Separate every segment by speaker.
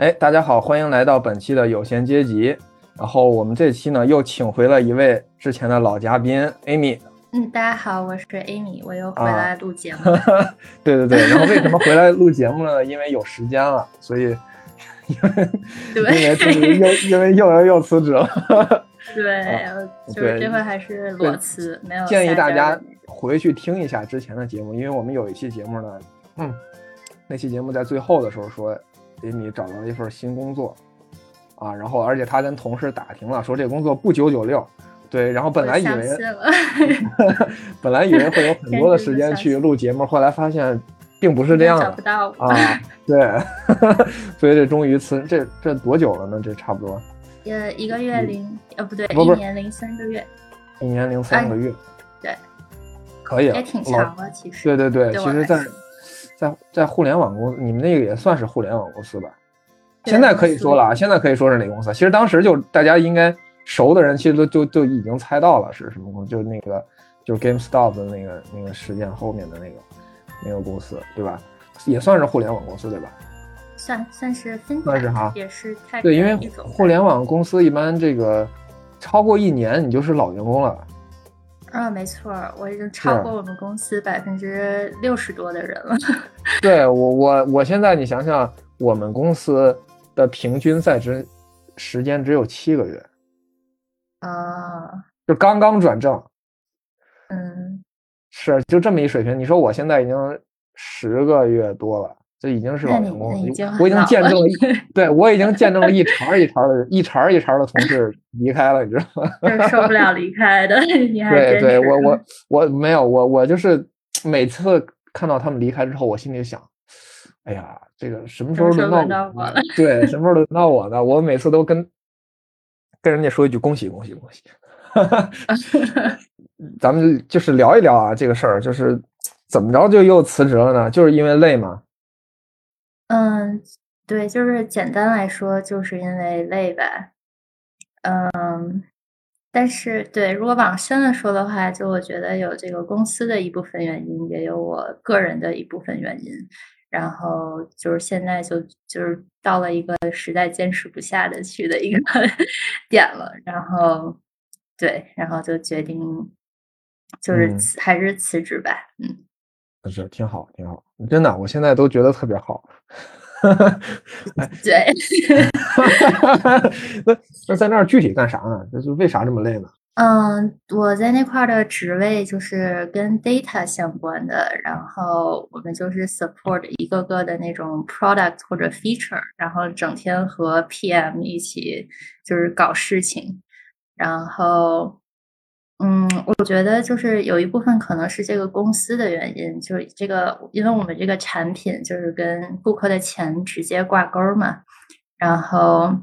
Speaker 1: 哎，大家好，欢迎来到本期的有闲阶级。然后我们这期呢又请回了一位之前的老嘉宾 Amy。
Speaker 2: 嗯，大家好，我是 Amy，我又回来录节目。
Speaker 1: 对对对，然后为什么回来录节目呢？因为有时间了，所以 因为因为又因为又又辞职了。
Speaker 2: 对，就是这回还是裸辞，没有
Speaker 1: 建议大家回去听一下之前的节目，因为我们有一期节目呢，嗯，那期节目在最后的时候说，Amy 找到了一份新工作。啊，然后而且他跟同事打听了，说这工作不九九六，对，然后本来以为 本来以为会有很多的 时间去录节目，后来发现并不是这样的，
Speaker 2: 找不到
Speaker 1: 啊，对，所以这终于辞，这这多久了呢？这差不多，
Speaker 2: 呃，一个月零，呃，不对，一年零三个月，
Speaker 1: 一年零三个月，
Speaker 2: 对，
Speaker 1: 可以，
Speaker 2: 也挺长了，其实，
Speaker 1: 对对对，其实，在在在在互联网公司，你们那个也算是互联网公司吧？现在可以说了啊，现在可以说是哪个公司？其实当时就大家应该熟的人，其实都就就已经猜到了是什么公司，就那个就是 GameStop 的那个那个事件后面的那个那个公司，对吧？也算是互联网公司，对吧？
Speaker 2: 算算是分
Speaker 1: 算是哈，
Speaker 2: 也是太
Speaker 1: 对，因为互联网公司一般这个超过一年你就是老员工了。
Speaker 2: 啊，没错，我已经超过我们公司百分之六十多的人了。
Speaker 1: 对我我我现在你想想，我们公司。的平均在职时间只有七个月，
Speaker 2: 啊，
Speaker 1: 就刚刚转正，
Speaker 2: 嗯，
Speaker 1: 是就这么一水平。你说我现在已经十个月多了，这已经是老员工了。我已经见证了，对我已经见证了一茬一茬的一茬一茬的同事离开了，你知道
Speaker 2: 吗？受不了离开的，你还
Speaker 1: 对对，我我我没有我我就是每次看到他们离开之后，我心里想。哎呀，这个什么时候轮到我了？对，什么时候轮到我呢？我每次都跟跟人家说一句恭喜恭喜恭喜。咱们就是聊一聊啊，这个事儿就是怎么着就又辞职了呢？就是因为累吗？
Speaker 2: 嗯，对，就是简单来说，就是因为累呗。嗯，但是对，如果往深了说的话，就我觉得有这个公司的一部分原因，也有我个人的一部分原因。然后就是现在就就是到了一个实在坚持不下的去的一个 点了，然后对，然后就决定就是辞还是辞职吧，嗯，
Speaker 1: 是挺好，挺好，真的，我现在都觉得特别好。
Speaker 2: 对，
Speaker 1: 那那在那儿具体干啥呢？那是为啥这么累呢？
Speaker 2: 嗯，我在那块的职位就是跟 data 相关的，然后我们就是 support 一个个的那种 product 或者 feature，然后整天和 PM 一起就是搞事情，然后，嗯，我觉得就是有一部分可能是这个公司的原因，就是这个，因为我们这个产品就是跟顾客的钱直接挂钩嘛，然后。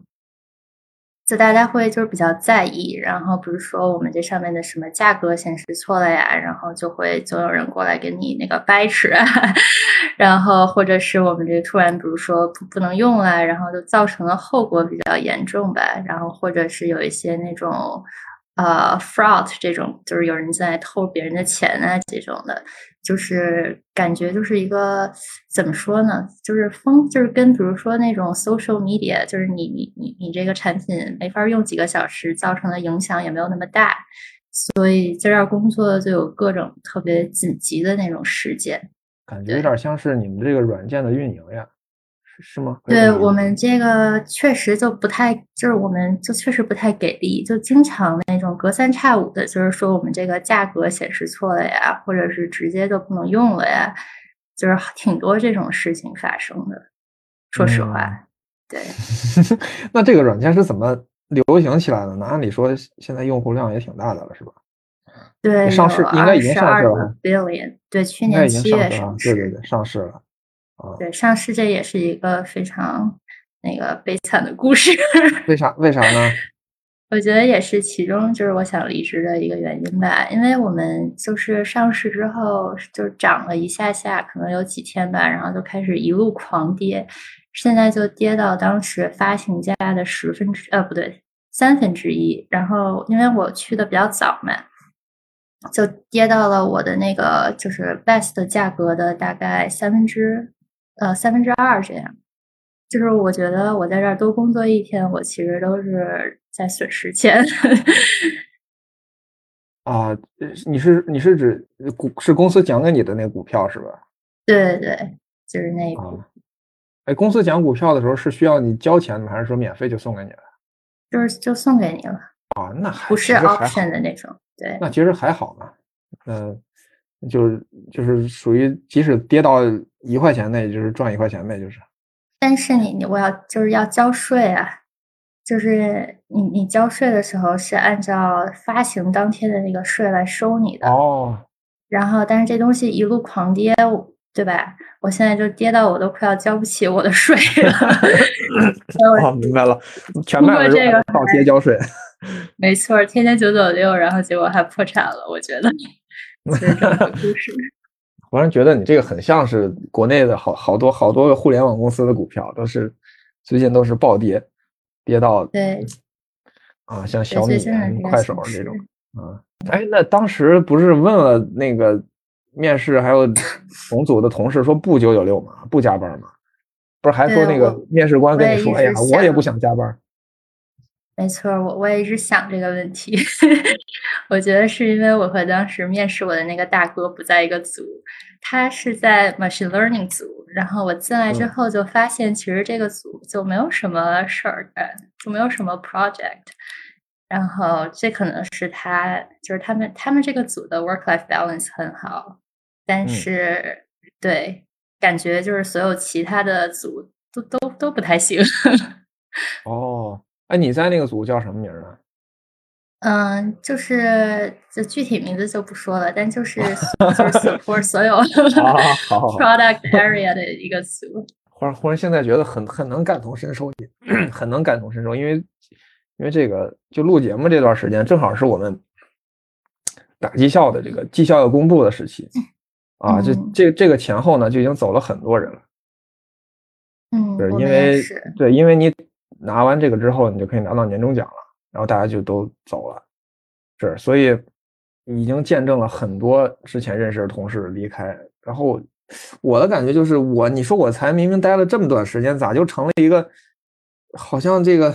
Speaker 2: 就大家会就是比较在意，然后比如说我们这上面的什么价格显示错了呀，然后就会总有人过来给你那个掰扯，然后或者是我们这突然比如说不不能用了，然后就造成了后果比较严重吧，然后或者是有一些那种呃 fraud 这种，就是有人在偷别人的钱啊这种的。就是感觉就是一个怎么说呢？就是风，就是跟比如说那种 social media，就是你你你你这个产品没法用几个小时，造成的影响也没有那么大，所以在这儿工作就有各种特别紧急的那种事件，
Speaker 1: 感觉有点像是你们这个软件的运营呀。是吗？
Speaker 2: 对我们这个确实就不太，就是我们就确实不太给力，就经常那种隔三差五的，就是说我们这个价格显示错了呀，或者是直接就不能用了呀，就是挺多这种事情发生的。说实话，对。
Speaker 1: 那这个软件是怎么流行起来的呢？按理说现在用户量也挺大的了，是吧？
Speaker 2: 对，
Speaker 1: 上市应该已经上市了。
Speaker 2: billion，对，去年七月
Speaker 1: 上市。对对对，上市了。
Speaker 2: 对，上市这也是一个非常那个悲惨的故事。
Speaker 1: 为啥？为啥呢？
Speaker 2: 我觉得也是其中就是我想离职的一个原因吧。因为我们就是上市之后就涨了一下下，可能有几天吧，然后就开始一路狂跌，现在就跌到当时发行价的十分之呃不对三分之一。然后因为我去的比较早嘛。就跌到了我的那个就是 best 价格的大概三分之。呃，三分之二这样，就是我觉得我在这儿多工作一天，我其实都是在损失钱。
Speaker 1: 啊，你是你是指股是公司奖给你的那股票是吧？
Speaker 2: 对对对，就是那一股。
Speaker 1: 哎，公司奖股票的时候是需要你交钱的，还是说免费就送给你了？
Speaker 2: 就是就送给你了。
Speaker 1: 啊，那还
Speaker 2: 不是 option 的那种。对，
Speaker 1: 那其实还好嘛。嗯，就是就是属于即使跌到一块钱，那也就是赚一块钱呗，就是。
Speaker 2: 但是你你我要就是要交税啊，就是你你交税的时候是按照发行当天的那个税来收你的
Speaker 1: 哦。
Speaker 2: 然后，但是这东西一路狂跌，对吧？我现在就跌到我都快要交不起我的税了。
Speaker 1: 哦，明白了，全卖了
Speaker 2: 这个
Speaker 1: 倒贴交税。
Speaker 2: 没错，天天九九六，然后结果还破产了。我觉得，这个故事。
Speaker 1: 忽然觉得你这个很像是国内的好好多好多个互联网公司的股票，都是最近都是暴跌，跌到
Speaker 2: 对
Speaker 1: 啊，像小米、快手这种啊。哎，那当时不是问了那个面试还有同组的同事说不九九六吗？不加班吗？不是还说那个面试官跟你说，哎呀，我也不想加班。
Speaker 2: 没错，我我也一直想这个问题。我觉得是因为我和当时面试我的那个大哥不在一个组，他是在 machine learning 组，然后我进来之后就发现，其实这个组就没有什么事儿干，就没有什么 project。然后这可能是他，就是他们他们这个组的 work life balance 很好，但是对，感觉就是所有其他的组都都都不太行。
Speaker 1: 哦。哎，你在那个组叫什么名啊？
Speaker 2: 嗯，就是就具体名字就不说了，但就 是就是 support 所有 product area 的一个组。
Speaker 1: 忽然忽然现在觉得很很能感同身受，很能感同身受，因为因为这个就录节目这段时间，正好是我们打绩效的这个绩效要公布的时期啊，这这这个前后呢就已经走了很多人了。
Speaker 2: 嗯，
Speaker 1: 对，因为对，因为你。拿完这个之后，你就可以拿到年终奖了，然后大家就都走了，是，所以已经见证了很多之前认识的同事离开。然后我的感觉就是，我你说我才明明待了这么短时间，咋就成了一个好像这个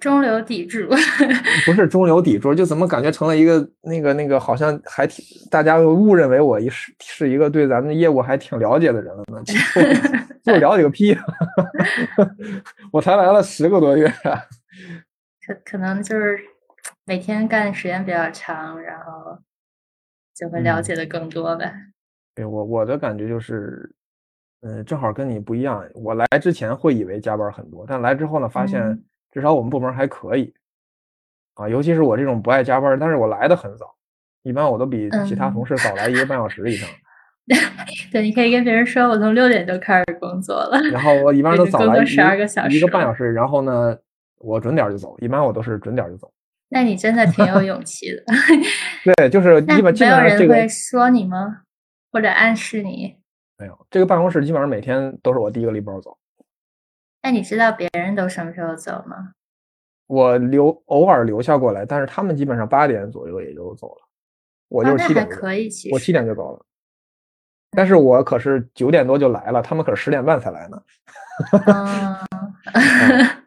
Speaker 2: 中流砥柱？
Speaker 1: 不是中流砥柱，就怎么感觉成了一个那个那个好像还挺大家误认为我一是是一个对咱们的业务还挺了解的人了呢？就了解个屁！我才来了十个多月，
Speaker 2: 可可能就是每天干的时间比较长，然后就会了解的更多呗。
Speaker 1: 对我我的感觉就是，嗯，正好跟你不一样。我来之前会以为加班很多，但来之后呢，发现至少我们部门还可以。啊，尤其是我这种不爱加班，但是我来的很早，一般我都比其他同事早来一个半小时以上。
Speaker 2: 对，你可以跟别人说，我从六点就开始工作了。
Speaker 1: 然后我一般都早来
Speaker 2: 十二个小时，
Speaker 1: 一个半小时。然后呢，我准点就走，一般我都是准点就走。
Speaker 2: 那你真的挺有勇气的。
Speaker 1: 对，就是基本
Speaker 2: 没有人会说你吗？或者暗示你？
Speaker 1: 没有，这个办公室基本上每天都是我第一个拎包走。
Speaker 2: 那你知道别人都什么时候走吗？
Speaker 1: 我留偶尔留下过来，但是他们基本上八点左右也就走了。我就是七点，
Speaker 2: 可以，其实
Speaker 1: 我七点就走了。但是我可是九点多就来了，他们可是十点半才来呢。
Speaker 2: 啊，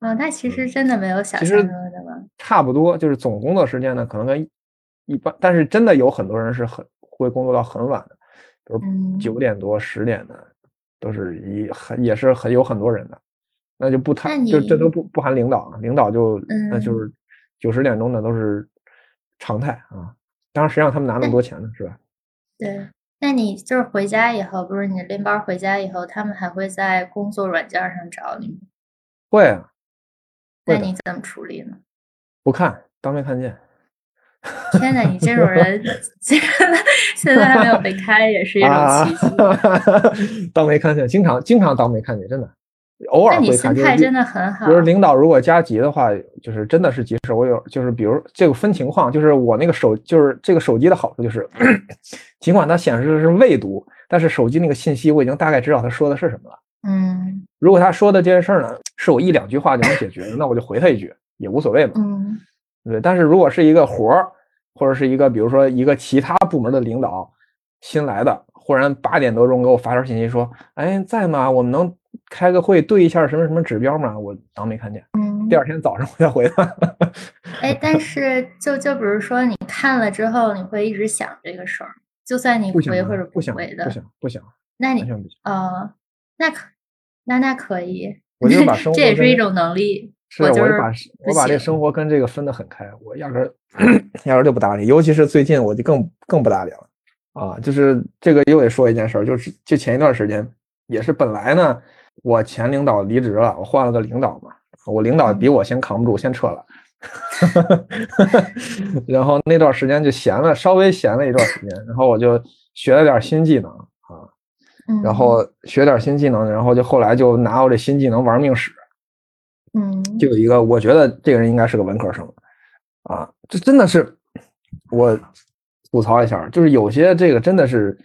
Speaker 2: 那其实真的没有想象中的吗？
Speaker 1: 差不多，就是总工作时间呢，可能跟一般，但是真的有很多人是很会工作到很晚的，比如九点多、十点的，都是一很也是很有很多人的，那就不谈，就这都不不含领导啊，领导就那就是九十点钟的都是常态啊。当然，谁让他们拿那么多钱呢，是吧？
Speaker 2: 对，那你就是回家以后，不是你拎包回家以后，他们还会在工作软件上找你吗？
Speaker 1: 会啊。
Speaker 2: 那你怎么处理呢？
Speaker 1: 不看，当没看见。
Speaker 2: 天哪，你这种人，现在还没有被开，也是一种奇迹。
Speaker 1: 当没看见，经常经常当没看见，真的。偶尔会看，
Speaker 2: 就是真的很好。
Speaker 1: 就是领导如果加急的话，就是真的是急事。我有就是，比如这个分情况，就是我那个手，就是这个手机的好处就是，尽管它显示的是未读，但是手机那个信息我已经大概知道他说的是什么了。
Speaker 2: 嗯，
Speaker 1: 如果他说的这件事儿呢，是我一两句话就能解决的，那我就回他一句也无所谓嘛。
Speaker 2: 嗯，
Speaker 1: 对。但是如果是一个活儿，或者是一个比如说一个其他部门的领导新来的，忽然八点多钟给我发条信息说，哎，在吗？我们能开个会对一下什么什么指标吗？我当没看见。
Speaker 2: 嗯
Speaker 1: 第，二天早上我再回他。
Speaker 2: 哎，但是就就比如说你看了之后，你会一直想这个事儿，就算你回或者
Speaker 1: 不想
Speaker 2: 回的
Speaker 1: 不，想不想，
Speaker 2: 那你
Speaker 1: 完全不想。
Speaker 2: 呃，那可那那可以，
Speaker 1: 我就把 生活
Speaker 2: 这也是一种能力。
Speaker 1: 是，我
Speaker 2: 就
Speaker 1: 就是把我把这生活跟这个分得很开，我压根儿 压根儿就不搭理，尤其是最近我就更更不搭理了啊！就是这个又得说一件事儿，就是就前一段时间也是本来呢，我前领导离职了，我换了个领导嘛，我领导比我先扛不住，先撤了，然后那段时间就闲了，稍微闲了一段时间，然后我就学了点新技能啊，
Speaker 2: 嗯，
Speaker 1: 然后学点新技能，然后就后来就拿我这新技能玩命使。
Speaker 2: 嗯，
Speaker 1: 就有一个，我觉得这个人应该是个文科生，啊，这真的是我吐槽一下，就是有些这个真的是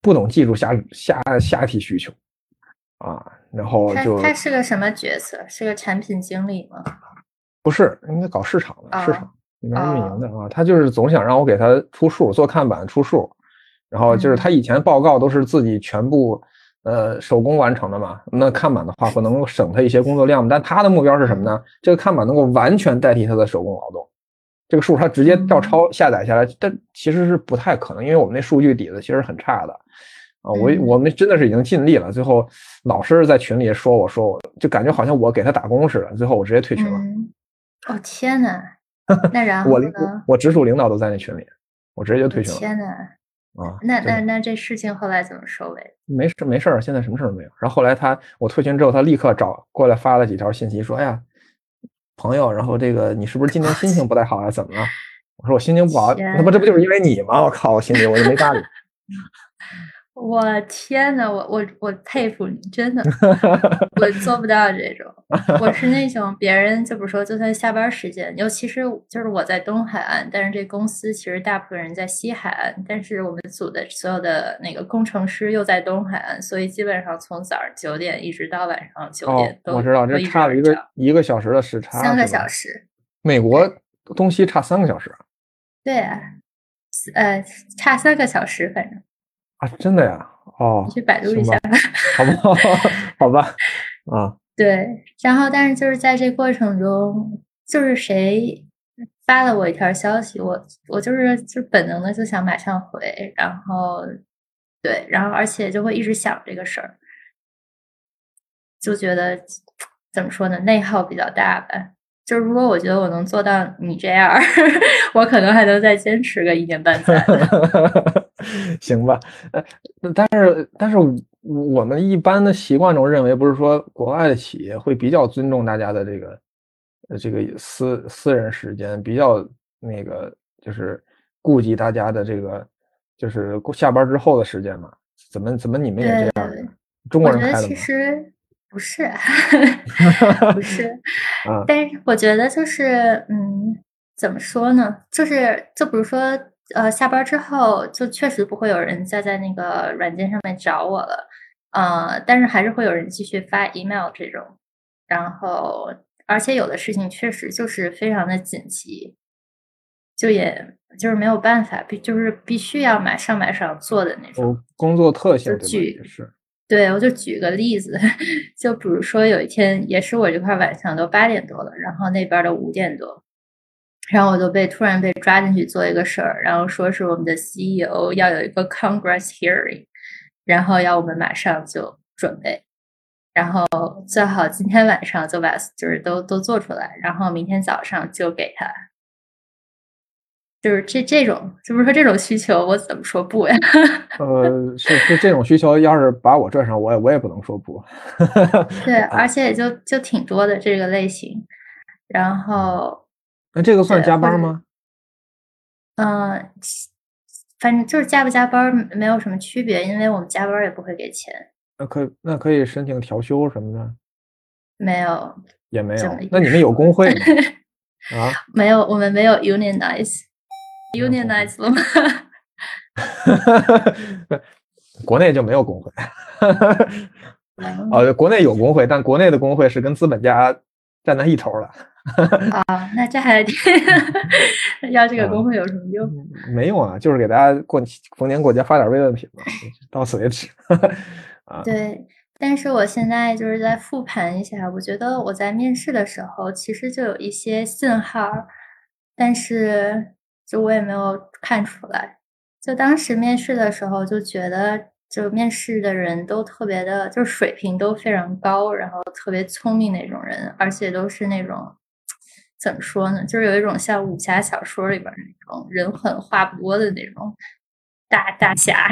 Speaker 1: 不懂技术瞎瞎瞎提需求啊，然后就
Speaker 2: 他是个什么角色？是个产品经理吗？
Speaker 1: 不是应该搞市场的，市
Speaker 2: 哦
Speaker 1: 场里面运营的啊，他就是总想让我给他出数，做看板出数，然后就是他以前报告都是自己全部。呃，手工完成的嘛，那看板的话会能够省他一些工作量，但他的目标是什么呢？这个看板能够完全代替他的手工劳动，这个数他直接照抄下载下来，但其实是不太可能，因为我们那数据底子其实很差的啊。我
Speaker 2: 嗯
Speaker 1: 我们真的是已经尽力了，最后老师在群里说我说我就感觉好像我给他打工似的，最后我直接退群了。
Speaker 2: 嗯，哦天呐，那然后
Speaker 1: 我
Speaker 2: 呢？
Speaker 1: 我我直属领导都在那群里，我直接就退群了
Speaker 2: 天呐，
Speaker 1: 啊。
Speaker 2: 那那那这事情后来怎么收尾？
Speaker 1: 没事没事儿，现在什么事儿都没有。然后后来他我退群之后，他立刻找过来发了几条信息，说：“哎呀，朋友，然后这个你是不是今天心情不太好啊？怎么了？”我说：“我心情不好，
Speaker 2: 天
Speaker 1: 那不这不就是因为你吗？”我靠，我心里我就没搭理。
Speaker 2: 我天呐，我我我佩服你，真的，我做不到这种。我是那种 别人就比如说，就算下班时间，尤其是就是我在东海岸，但是这公司其实大部分人在西海岸，但是我们组的所有的那个工程师又在东海岸，所以基本上从早上九点一直到晚上九
Speaker 1: 哦
Speaker 2: 点，都
Speaker 1: 我知道，这差了一个一个小时的时差，
Speaker 2: 三个小时。
Speaker 1: 美国东西差三个小时
Speaker 2: 对啊，呃，差三个小时，反正
Speaker 1: 啊，真的呀？哦
Speaker 2: 你，去百度一
Speaker 1: 行
Speaker 2: 下
Speaker 1: 吧。好吧，好吧，啊，
Speaker 2: 对，然后但是就是在这过程中，就是谁发了我一条消息，我我就是就本能的就想马上回，然后对，然后而且就会一直想这个事儿，就觉得怎么说呢，内耗比较大吧。就是如果我觉得我能做到你这样儿，我可能还能再坚持个一年半载呢。
Speaker 1: 行吧，呃，但是但是我们一般的习惯中认为，不是说国外的企业会比较尊重大家的这个呃这个私私人时间，比较那个就是顾及大家的这个就是下班之后的时间嘛？怎么怎么你们也这样？中国人开的吗？
Speaker 2: 实不是，不是，
Speaker 1: 啊，
Speaker 2: 但是我觉得就是，嗯，怎么说呢？就是就比如说，呃，下班之后就确实不会有人再在那个软件上面找我了，呃，但是还是会有人继续发 email 这种，然后而且有的事情确实就是非常的紧急，就也就是没有办法，必就是必须要马上马上做的那种。
Speaker 1: 工作特性对吧？
Speaker 2: 就举
Speaker 1: 也是，
Speaker 2: 对，我就举个例子，就比如说有一天，也是我这块晚上都八点多了，然后那边儿都五点多，然后我就被突然被抓进去做一个事儿，然后说是我们的 CEO 要有一个 Congress hearing，然后要我们马上就准备，然后最好今天晚上就把就是都都做出来，然后明天早上就给他。就是这这种，就是说这种需求，我怎么说不呀？
Speaker 1: 呃，是是这种需求，要是把我拽上，我也我也不能说不。
Speaker 2: 对，而且也就就挺多的这个类型，然后
Speaker 1: 那这个算加班吗？
Speaker 2: 嗯，反正就是加不加班没有什么区别，因为我们加班也不会给钱，
Speaker 1: 那可那可以申请调休什么的，
Speaker 2: 没有
Speaker 1: 也没。有那你们有工会吗？啊？
Speaker 2: 没有，我们没有 unionize，unionize 了吗？
Speaker 1: 国内就没有工会。
Speaker 2: 嗯
Speaker 1: 哦，国内有工会，但国内的工会是跟资本家站在一头的。
Speaker 2: 啊，那这还 要这个工会有什么用？
Speaker 1: 没用啊，就是给大家过逢年过节发点慰问品嘛，到此为止。啊，
Speaker 2: 对。但是我现在就是在复盘一下，我觉得我在面试的时候其实就有一些信号，但是就我也没有看出来。就当时面试的时候就觉得，就面试的人都特别的，就水平都非常高，然后特别聪明那种人，而且都是那种怎么说呢，就是有一种像武侠小说里边那种人狠话不多的那种大大侠。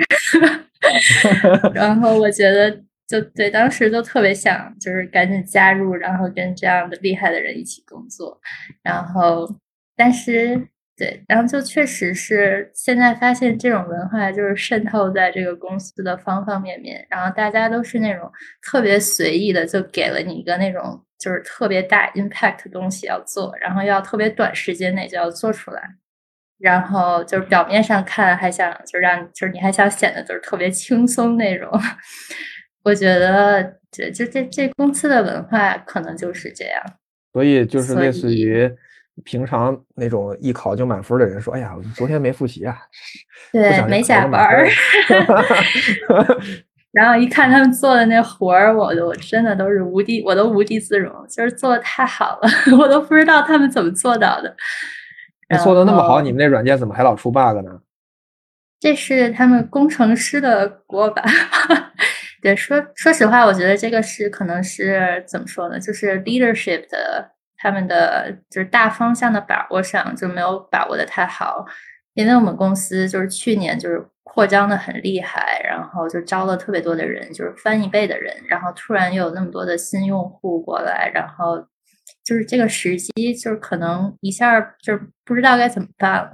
Speaker 2: 然后我觉得。就对，当时就特别想，就是赶紧加入，然后跟这样的厉害的人一起工作。然后，但是对，然后就确实是现在发现这种文化就是渗透在这个公司的方方面面。然后大家都是那种特别随意的，就给了你一个那种就是特别大 impact 东西要做，然后要特别短时间内就要做出来。然后就是表面上看还想就让就是你还想显得就是特别轻松那种。我觉得这这这这公司的文化可能就是这样，
Speaker 1: 所以就是类似于平常那种一考就满分的人说：“哎呀，昨天没复习啊，
Speaker 2: 对，没下班儿。” 然后一看他们做的那活儿，我我真的都是无地，我都无地自容，就是做的太好了，我都不知道他们怎么做到的。
Speaker 1: 做的那么好，你们那软件怎么还老出 bug 呢？
Speaker 2: 这是他们工程师的锅吧？对，说说实话，我觉得这个是可能是怎么说呢？就是 leadership 的他们的就是大方向的把握上就没有把握的太好。因为我们公司就是去年就是扩张的很厉害，然后就招了特别多的人，就是翻一倍的人，然后突然又有那么多的新用户过来，然后就是这个时机就是可能一下就是不知道该怎么办了，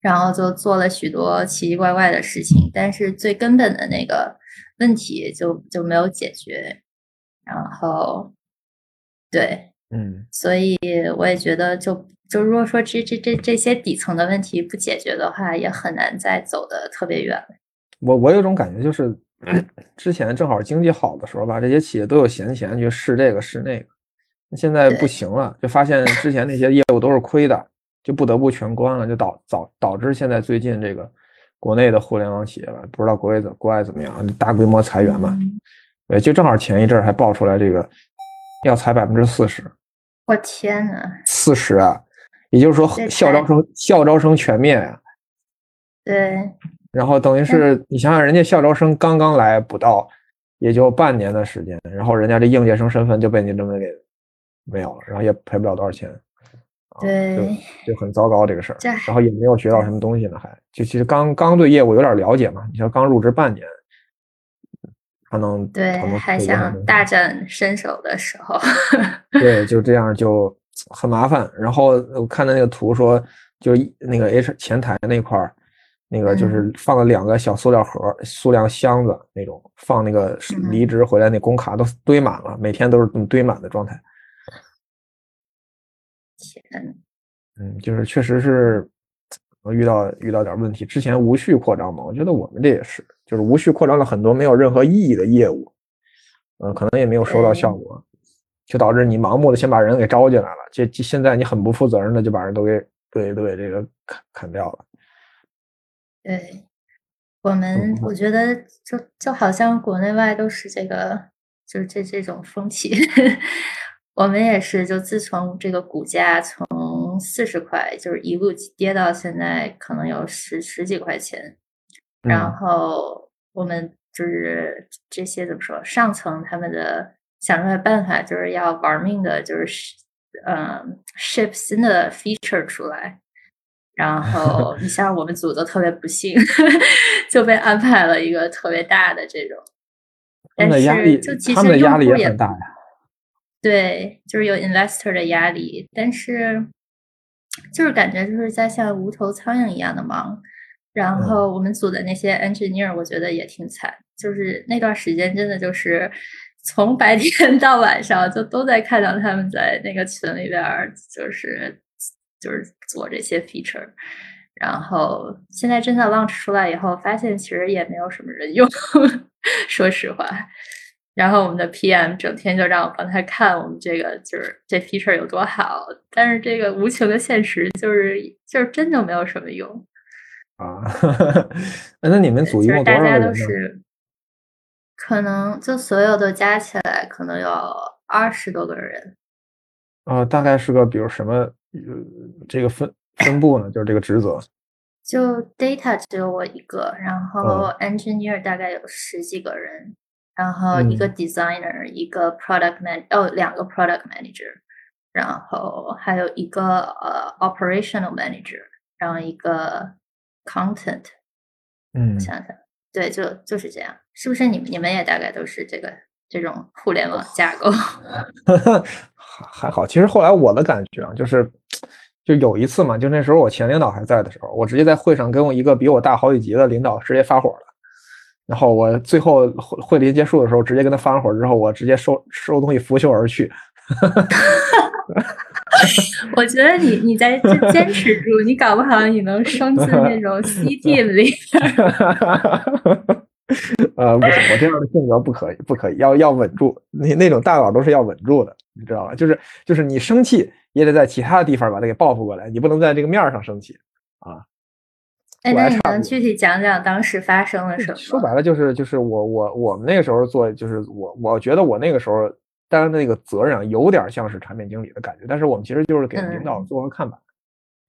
Speaker 2: 然后就做了许多奇奇怪怪的事情，但是最根本的那个。问题就就没有解决，然后，对，
Speaker 1: 嗯，
Speaker 2: 所以我也觉得，就就如果说这这这这些底层的问题不解决的话，也很难再走的特别远。
Speaker 1: 我我有种感觉，就是之前正好经济好的时候吧，这些企业都有闲钱去试这个试那个，现在不行了，就发现之前那些业务都是亏的，就不得不全关了，就导导导致现在最近这个。国内的互联网企业吧，不知道国外怎国外怎么样，大规模裁员嘛？对，就正好前一阵还爆出来这个要裁百分之四十。
Speaker 2: 我天呐，
Speaker 1: 四十啊！也就是说校招生校招生全面啊。
Speaker 2: 对。
Speaker 1: 然后等于是你想想，人家校招生刚刚来不到，也就半年的时间，然后人家这应届生身份就被你这么给没有了，然后也赔不了多少钱。
Speaker 2: 对，
Speaker 1: 就很糟糕这个事儿，然后也没有学到什么东西呢，还就其实刚刚对业务有点了解嘛，你说刚入职半年，可能
Speaker 2: 对还想大展身手的时候，
Speaker 1: 对，就这样就很麻烦。然后我看的那个图说，就那个 H 前台那块儿，那个就是放了两个小塑料盒、塑料箱子那种，放那个离职回来那工卡都堆满了，每天都是堆满的状态。
Speaker 2: 天，
Speaker 1: 嗯，就是确实是遇到遇到点问题。之前无序扩张嘛，我觉得我们这也是，就是无序扩张了很多没有任何意义的业务，嗯，可能也没有收到效果，就导致你盲目的先把人给招进来了，这现在你很不负责任的就把人都给对对这个砍砍掉了。
Speaker 2: 对我们，我觉得就就好像国内外都是这个，就是这这种风气。我们也是，就自从这个股价从四十块，就是一路跌到现在，可能有十十几块钱。然后我们就是这些怎么说，上层他们的想出来办法，就是要玩命的，就是嗯，ship 新的 feature 出来。然后你像我们组就特别不幸，就被安排了一个特别大的这种。但是就其实
Speaker 1: 压力也很大呀。
Speaker 2: 对，就是有 investor 的压力，但是就是感觉就是在像无头苍蝇一样的忙。然后我们组的那些 engineer，我觉得也挺惨，就是那段时间真的就是从白天 到晚上就都在看到他们在那个群里边，就是就是做这些 feature。然后现在真的 launch 出来以后，发现其实也没有什么人用，说实话。然后我们的 PM 整天就让我帮他看我们这个就是这 feature 有多好，但是这个无情的现实就是就是真就没有什么用
Speaker 1: 啊。那你们组一共多少人呢？
Speaker 2: 可能就所有都加起来可能有二十多个人。
Speaker 1: 啊，大概是个比如什么呃这个分分布呢？就是这个职责。
Speaker 2: 就 data 只有我一个，然后 engineer 大概有十几个人，然后一个 designer，一个 product man，哦，两个 product manager，然后还有一个呃 operational manager，然后一个 content。
Speaker 1: 嗯，
Speaker 2: 想想，对，就就是这样，是不是？你们你们也大概都是这个这种互联网架构？
Speaker 1: 还好，其实后来我的感觉啊，就是。就有一次嘛，就那时候我前领导还在的时候，我直接在会上跟我一个比我大好几级的领导直接发火了。然后我最后会会议结束的时候，直接跟他发完火之后，我直接收收东西拂袖而去。
Speaker 2: 我觉得你你在坚持住，你搞不好你能升进那种 CT 里。
Speaker 1: 呃，不行，我这样的性格不可以，不可以，要要稳住。那那种大佬都是要稳住的，你知道吧？就是就是你生气。也得在其他的地方把它给报复过来，你不能在这个面上生气啊！
Speaker 2: 哎，那你能具体讲讲当时发生了什么？
Speaker 1: 说白了就是就是我我我们那个时候做，就是我我觉得我那个时候担的那个责任啊，有点像是产品经理的感觉，但是我们其实就是给领导做个看板，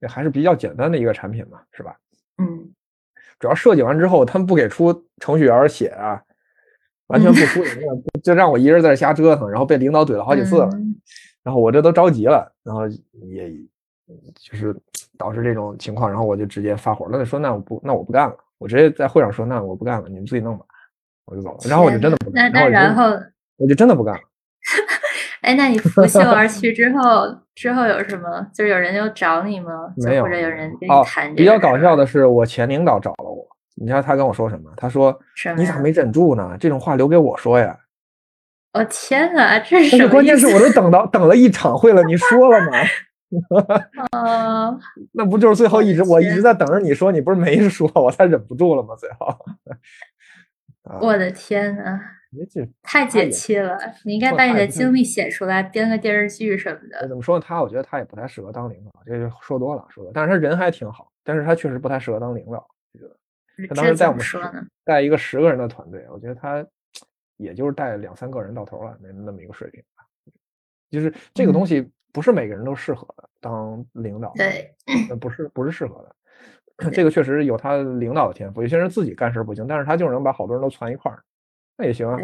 Speaker 1: 这还是比较简单的一个产品嘛，是吧？
Speaker 2: 嗯，
Speaker 1: 主要设计完之后，他们不给出程序员写啊，完全不出，就让我一人在这瞎折腾，然后被领导怼了好几次了。然后我这都着急了，然后也就是导致这种情况，然后我就直接发火，那你说那我不那我不干了，我直接在会上说那我不干了，你们自己弄吧，我就走了。然后我就真的不干，
Speaker 2: 那然后
Speaker 1: 我就真的不干了。
Speaker 2: 哎，那你拂袖而去之后，之后有什么？就是有人又找你吗？
Speaker 1: 没有，
Speaker 2: 或者有人跟你谈？
Speaker 1: 比较搞笑的是，我前领导找了我，你知道他跟我说什么？他说你咋没忍住呢？这种话留给我说呀。
Speaker 2: 我天哪，这是
Speaker 1: 关键是我都等到等了一场会了，你说了吗？
Speaker 2: 啊，
Speaker 1: 那不就是最后一直我一直在等着你说，你不是没说，我才忍不住了吗？最后，
Speaker 2: 我的天哪，太解气了！你应该把你的经历写出来，编个电视剧什么的。
Speaker 1: 怎么说呢？他我觉得他也不太适合当领导，这就说多了，说多。但是他人还挺好，但是他确实不太适合当领导。我觉得他当时在我们带一个十个人的团队，我觉得他。也就是带两三个人到头了，那那么一个水平，就是这个东西不是每个人都适合的当领导，
Speaker 2: 对，
Speaker 1: 不是不是适合的。这个确实有他领导的天赋，有些人自己干事不行，但是他就能把好多人都攒一块儿，那也行啊。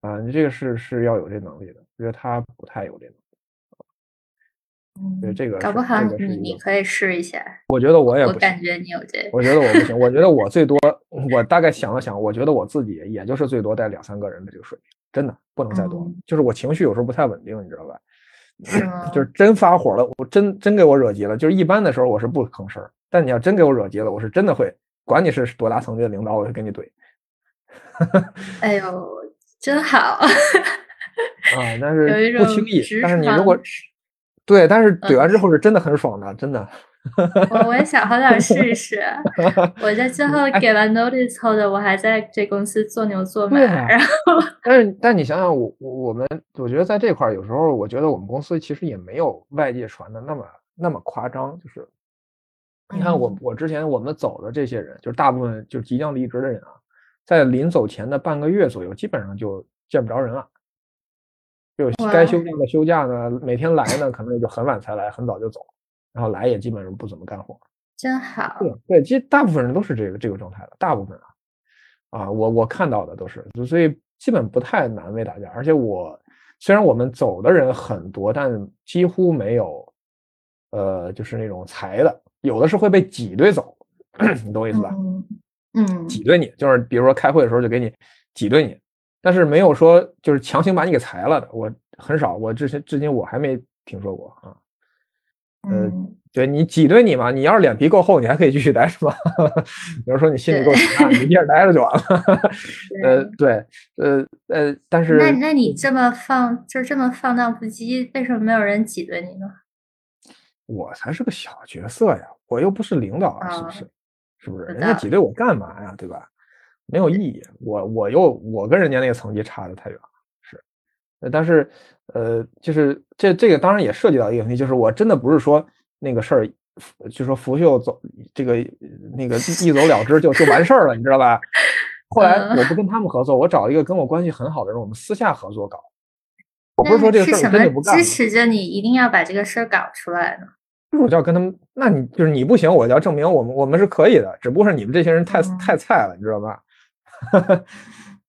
Speaker 1: 啊，你这个是是要有这能力的，我觉得他不太有这能力。对这个，
Speaker 2: 搞不好你你可以试一下。
Speaker 1: 我觉得我也，
Speaker 2: 我感觉你有这。
Speaker 1: 我觉得我不行，我觉得我最多，我大概想了想，我觉得我自己也就是最多带两三个人的这个水平，真的不能再多了。就是我情绪有时候不太稳定，你知道吧？就是真发火了，我真真给我惹急了。就是一般的时候我是不吭声，但你要真给我惹急了，我是真的会，管你是多大层级的领导，我会跟你怼。
Speaker 2: 哎呦，真好啊！
Speaker 1: 但是不轻易，但是你如果。对，但是怼完之后是真的很爽的，真的。
Speaker 2: 我我也想好点试一试。我在最后给完 notice 后的，我还在这公司做牛做马。然后，
Speaker 1: 但是但你想想，我我我们，我觉得在这块儿，有时候我觉得我们公司其实也没有外界传的那么那么夸张。就是你看我我之前我们走的这些人，就是大部分就即将离职的人啊，在临走前的半个月左右，基本上就见不着人了。就该休假的休假呢，每天来呢，可能也就很晚才来，很早就走，然后来也基本上不怎么干活，
Speaker 2: 真好。
Speaker 1: 对对，其实大部分人都是这个这个状态的，大部分啊，啊，我我看到的都是，所以基本不太难为大家。而且我虽然我们走的人很多，但几乎没有，呃，就是那种裁的，有的是会被挤兑走，你懂我意思吧？
Speaker 2: 嗯，
Speaker 1: 挤兑你，就是比如说开会的时候就给你挤兑你。但是没有说就是强行把你给裁了的，我很少，我之前至今我还没听说过啊。嗯，对你挤兑你嘛，你要是脸皮够厚，你还可以继续待是吧？比如说你心里够强，你接着待着就完了。呃，对，呃呃，但是
Speaker 2: 那那你这么放，就这么放荡不羁，为什么没有人挤兑你呢？
Speaker 1: 我才是个小角色呀，我又不是领导啊，是不是？是不是？人家挤兑我干嘛呀？对吧？没有意义。我我又我跟人家那个层级差的太远。但是呃，就是这这个当然也涉及到一个问题，就是我真的不是说那个事儿，就说拂袖走这个那个一走了之就就完事儿了，你知道吧？后来我不跟他们合作，我找一个跟我关系很好的人，我们私下合作搞。我不是说这个事儿真的不干。
Speaker 2: 支持着你一定要把这个事儿搞出来呢？
Speaker 1: 我就要跟他们，那你就是你不行，我就要证明我们我们是可以的，只不过是你们这些人太太菜了，你知道吧？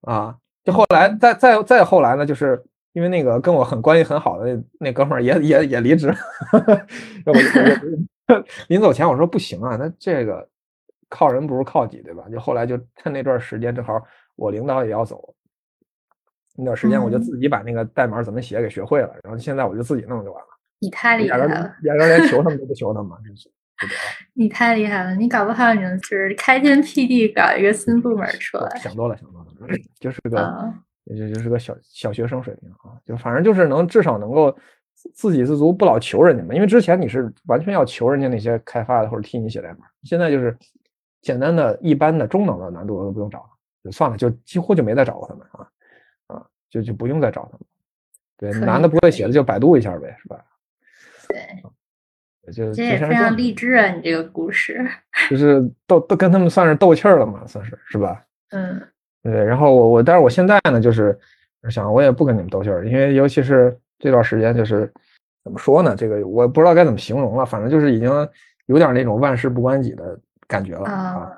Speaker 1: 啊，就后来再再再后来呢，就是因为那个跟我很关系很好的那那哥们儿也也也离职，临走前我说不行啊，那这个靠人不如靠己，对吧？就后来就趁那段时间，正好我领导也要走，那段时间我就自己把那个代码怎么写给学会了，然后现在我就自己弄就完了。
Speaker 2: 你太厉害了，
Speaker 1: 压根连求他们都不 求他们，真是。
Speaker 2: 你太厉害了，你搞不好你能就是开天辟地搞一个新部门出来。
Speaker 1: 想多了，想多了，就是个，也就就是个小小学生水平啊，就反正就是能至少能够自给自足，不老求人家嘛。因为之前你是完全要求人家那些开发的或者替你写代码，现在就是简单的一般的中等的难度都不用找了，就算了，就几乎就没再找过他们啊啊，就就不用再找他们。对，男的不会写的就百度一下呗，是吧？
Speaker 2: 对，就这也非常励志啊！你这个故事
Speaker 1: 就是斗都跟他们算是斗气儿了嘛，算是是吧？
Speaker 2: 嗯，
Speaker 1: 对。然后我我，但是我现在呢，就是想我也不跟你们斗气儿，因为尤其是这段时间，就是怎么说呢？这个我不知道该怎么形容了，反正就是已经有点那种万事不关己的感觉了啊，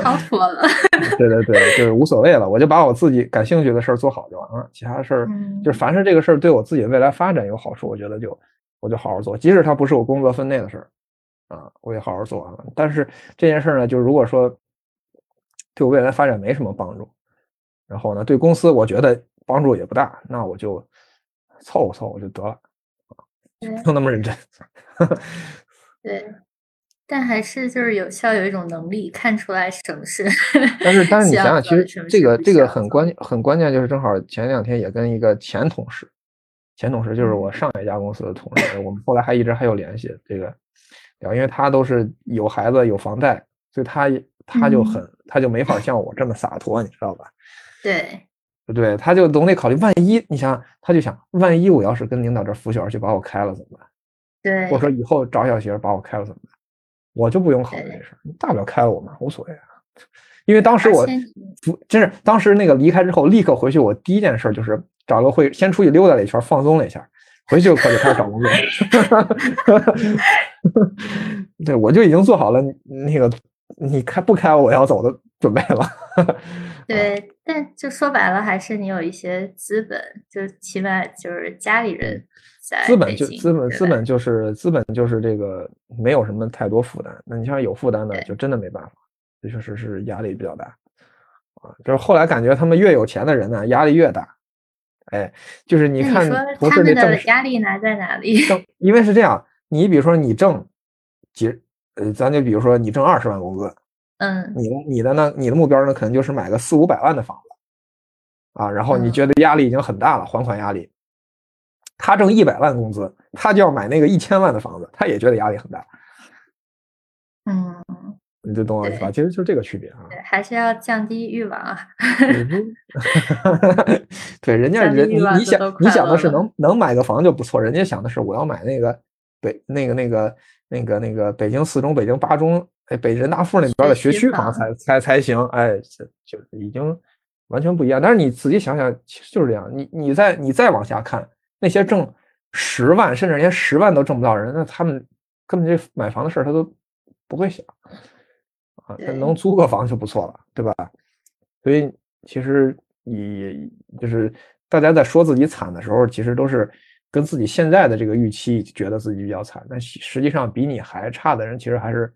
Speaker 2: 超脱了。
Speaker 1: 对对对，就是无所谓了，我就把我自己感兴趣的事儿做好就完了，其他事儿就是凡是这个事儿对我自己未来发展有好处，我觉得就。我就好好做，即使它不是我工作分内的事儿，啊，我也好好做完了。但是这件事儿呢，就如果说对我未来发展没什么帮助，然后呢，对公司我觉得帮助也不大，那我就凑合凑合就得了，不用那么认真。
Speaker 2: 对，但还是就是有效有一种能力看出来什么是。
Speaker 1: 但是但是你想想，其实这个这个很关键很关键，就是正好前两天也跟一个前同事。前同事就是我上一家公司的同事，我们后来还一直还有联系。这个，因为他都是有孩子有房贷，所以他他就很他就没法像我这么洒脱，你知道吧？
Speaker 2: 对，
Speaker 1: 对，他就总得考虑，万一你想，他就想，万一我要是跟领导这拂袖而去把我开了怎么办？
Speaker 2: 对，
Speaker 1: 或者说以后找小媳妇把我开了怎么办？我就不用考虑这事，大不了开了我嘛，无所谓啊。因为当时我不真是当时那个离开之后，立刻回去，我第一件事就是。找个会，先出去溜达了一圈，放松了一下，回去就可以开始找工作。对，我就已经做好了那个你开不开我要走的准备了。
Speaker 2: 对，但就说白了，还是你有一些资本，就起码就是家里人在。
Speaker 1: 资本就资本，资本就是资本就是这个没有什么太多负担。那你像有负担的，就真的没办法，这确实是压力比较大啊。就是后来感觉他们越有钱的人呢，压力越大。哎，就是你看，同事那
Speaker 2: 的压力拿在哪里？
Speaker 1: 因为是这样，你比如说你挣几，呃，咱就比如说你挣二十万工资，
Speaker 2: 嗯，
Speaker 1: 你的你的呢，你的目标呢，可能就是买个四五百万的房子，啊，然后你觉得压力已经很大了，还款压力。他挣一百万工资，他就要买那个一千万的房子，他也觉得压力很大。
Speaker 2: 嗯。
Speaker 1: 你就懂我意思吧？其实就这个区别啊，对
Speaker 2: 还是要降低欲望啊。
Speaker 1: 对，人家人你你想你想的是能能买个房就不错，人家想的是我要买那个北那个那个那个那个北京四中、北京八中、哎北人大附那边的学区房才才才行。哎，就就已经完全不一样。但是你仔细想想，其实就是这样。你你再你再往下看，那些挣十万甚至连十万都挣不到人，那他们根本这买房的事儿他都不会想。啊能租个房就不错了，对吧？所以其实你就是大家在说自己惨的时候，其实都是跟自己现在的这个预期觉得自己比较惨，但实际上比你还差的人其实还是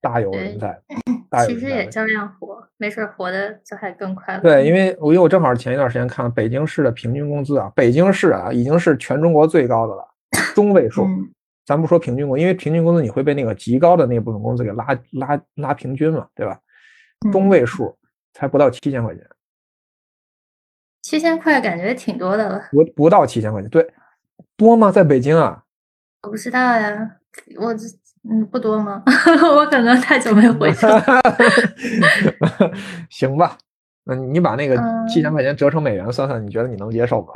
Speaker 1: 大有人在。
Speaker 2: 其实也照样活，没事活的就还更快乐。
Speaker 1: 对，因为我因为我正好前一段时间看北京市的平均工资啊，北京市啊已经是全中国最高的了，中位数。咱不说平均工，因为平均工资你会被那个极高的那部分工资给拉拉拉平均嘛，对吧？中位数才不到七千块钱，
Speaker 2: 七千块感觉挺多的了。
Speaker 1: 不不到七千块钱，对，多吗？在北京啊？
Speaker 2: 我不知道呀，我嗯，不多吗？我可能太久没回去了。
Speaker 1: 行吧，那你把那个
Speaker 2: 嗯
Speaker 1: 七千块钱折成美元算算，你觉得你能接受吗？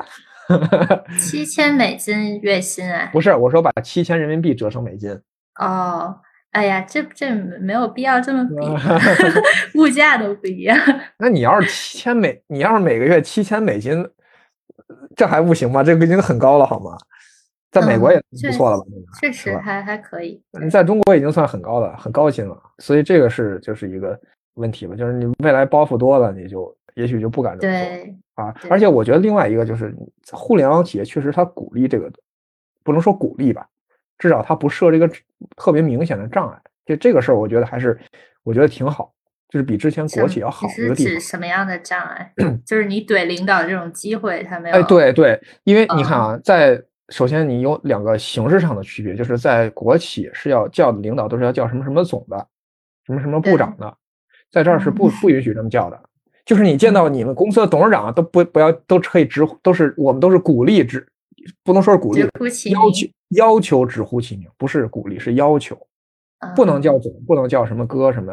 Speaker 2: 七千美金月薪啊？
Speaker 1: 不是，我说把七千人民币折成美金。
Speaker 2: 哦，哎呀，这这没有必要这么比，物价都不一样。
Speaker 1: 那你要是七千美，你要是每个月七千美金，这还不行吗？这个已经很高了，好吗？在美国也
Speaker 2: 嗯
Speaker 1: 不错了吧？这个
Speaker 2: 确实还还可以。
Speaker 1: 你在中国已经算很高了，很高薪了，所以这个是就是一个问题吧，就是你未来包袱多了，你就也许就不敢这么做
Speaker 2: 对，
Speaker 1: 啊。而且我觉得另外一个就是，互联网企业确实它鼓励这个，不能说鼓励吧，至少它不设这个特别明显的障碍。就这个事儿，我觉得还是我觉得挺好，就是比之前国企要好一个地方。
Speaker 2: 什么样的障碍？就是你怼领导这种机会，他没有。
Speaker 1: 哎，对对，因为你
Speaker 2: 嗯
Speaker 1: 看啊，在首先你有两个形式上的区别，就是在国企是要叫的领导都是要叫什么什么总的，什么什么部长的，在这儿是不
Speaker 2: 嗯
Speaker 1: 不允许这么叫的。就是你见到你们公司的董事长啊都不不要都可以直呼，都是我们都是鼓励直，不能说是鼓励要求要求直呼其名，不是鼓励，是要求，不能
Speaker 2: 嗯
Speaker 1: 叫总，不能叫什么哥什么，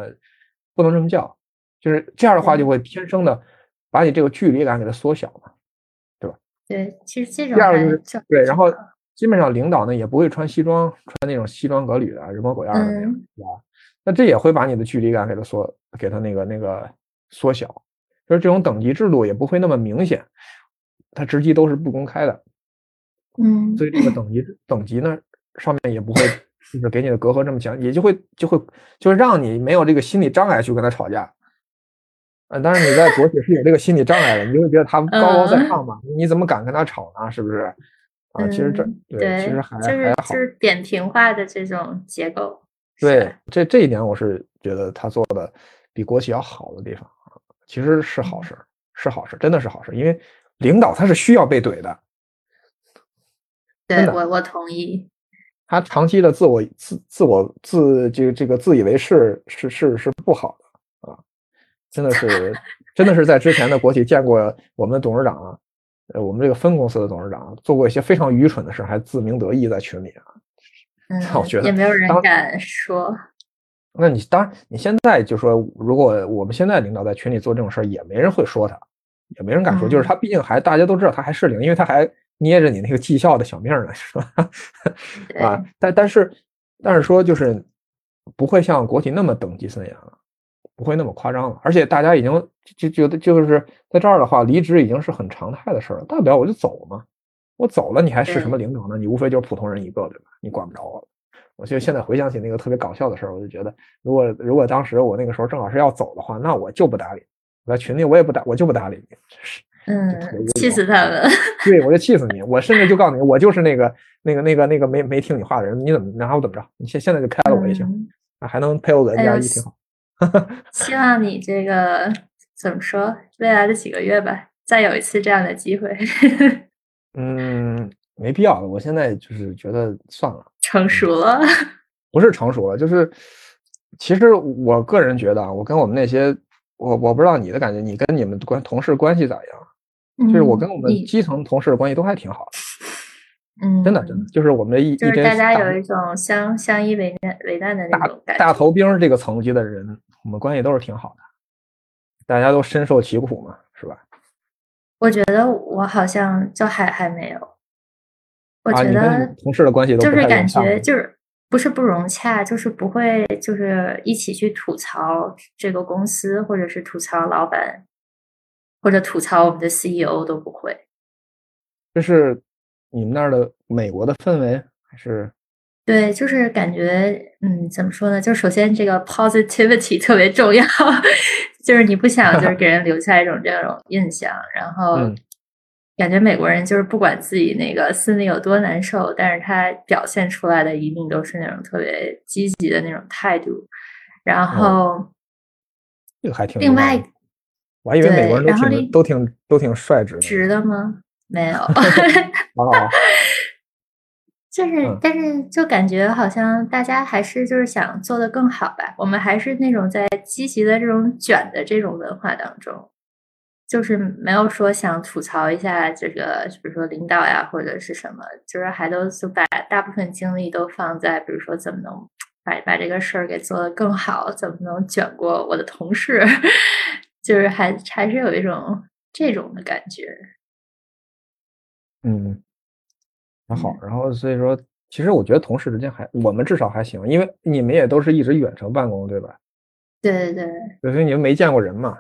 Speaker 1: 不能这么叫。就是这样的话，就会天生的把你这个距离感给它缩小嘛。
Speaker 2: 对，其实这种
Speaker 1: 第二个就是对，然后基本上领导呢也不会穿西装，穿那种西装革履的人模狗样的那样，
Speaker 2: 嗯
Speaker 1: 是吧？那这也会把你的距离感给它缩，给它那个那个缩小，就是这种等级制度也不会那么明显，它职级都是不公开的，
Speaker 2: 嗯，
Speaker 1: 所以这个等级等级呢上面也不会就是给你的隔阂这么强，也就会就会就会让你没有这个心理障碍去跟他吵架。呃，但是你在国企是有这个心理障碍的，你就会觉得他高高在上嘛，你怎么敢跟他吵呢？是不是？啊，其实这
Speaker 2: 嗯
Speaker 1: 对，其实还
Speaker 2: 就是
Speaker 1: 还好
Speaker 2: 就。是扁平化的这种结构。
Speaker 1: 对，这这一点我是觉得他做的比国企要好的地方啊，其实是
Speaker 2: 嗯
Speaker 1: 好事，是好事，真的是好事，因为领导他是需要被怼的，
Speaker 2: 对我我同意。
Speaker 1: 他长期的自我自自我自这个这个自以为是是是是不好真的是真的是在之前的国企见过我们的董事长啊，呃，我们这个分公司的董事长做过一些非常愚蠢的事，还自鸣得意在群里啊。
Speaker 2: 嗯，
Speaker 1: 我觉得
Speaker 2: 也没有人
Speaker 1: 当
Speaker 2: 敢说。
Speaker 1: 那你当然你现在就说，如果我们现在领导在群里做这种事儿，也没人会说他，也没人敢说，就是
Speaker 2: 嗯
Speaker 1: 他毕竟还大家都知道他还是领，因为他还捏着你那个绩效的小命呢，是吧？
Speaker 2: 对
Speaker 1: 啊，但但是但是说就是不会像国企那么等级森严了，不会那么夸张了，而且大家已经就觉得就是在这儿的话，离职已经是很常态的事儿了，大不了我就走嘛，我走了你还是什么领导呢？你无非就是普通人一个，对吧？你管不着我。我就现在回想起那个特别搞笑的事儿，我就觉得，如果如果当时我那个时候正好是要走的话，那我就不搭理，我在群里我也不搭，我就不搭理你，是
Speaker 2: 嗯，气死他们。
Speaker 1: 对，我就气死你！我甚至就告诉你，我就是那个、那个、那个、那个没没听你话的人，你怎么拿我怎么着？你现现在就开了我也行，还能陪我个
Speaker 2: 呦
Speaker 1: 加一，挺好。
Speaker 2: 希望你这个怎么说？未来的几个月吧，再有一次这样的机会，
Speaker 1: 嗯，没必要了。我现在就是觉得算了，
Speaker 2: 成熟了。
Speaker 1: 不是成熟了，就是其实我个人觉得啊，我跟我们那些我我不知道你的感觉，你跟你们关同事关系咋样？就是我跟我们基层同事的关系都还挺好的，
Speaker 2: 嗯，
Speaker 1: 真的真的，就是我们这一
Speaker 2: 就是大家有一种相相依为难为难的那
Speaker 1: 大
Speaker 2: 种感觉。
Speaker 1: 大头兵这个层级的人，我们关系都是挺好的，大家都深受其苦嘛，是吧？
Speaker 2: 我觉得我好像就还还没有，我
Speaker 1: 啊，
Speaker 2: 觉得
Speaker 1: 你同事的关系都
Speaker 2: 就是感觉就是不是不融洽，就是不会就是一起去吐槽这个公司，或者是吐槽老板，或者吐槽我们的 CEO 都不会。
Speaker 1: 这是你们那儿的美国的氛围，还是
Speaker 2: 对，就是感觉，嗯，怎么说呢？就首先这个 positivity 特别重要，就是你不想就是给人留下一种这种印象，然后
Speaker 1: 嗯
Speaker 2: 感觉美国人就是不管自己那个心里有多难受，但是他表现出来的一定都是那种特别积极的那种态度，然后
Speaker 1: 这个还挺
Speaker 2: 另外
Speaker 1: 我还以为美国人都挺都挺都挺率直的
Speaker 2: 直的吗？没有。
Speaker 1: 哦，
Speaker 2: 就是
Speaker 1: 嗯，
Speaker 2: 但是就感觉好像大家还是就是想做的更好吧。我们还是那种在积极的这种卷的这种文化当中，就是没有说想吐槽一下这个，比如说领导呀或者是什么，就是还都就把大部分精力都放在比如说怎么能把把这个事儿给做得更好，怎么能卷过我的同事？就是还还是有一种这种的感觉。
Speaker 1: 嗯，还好。然后所以说，其实我觉得同事之间还我们至少还行，因为你们也都是一直远程办公，对吧？
Speaker 2: 对对
Speaker 1: 对，所以你们没见过人嘛？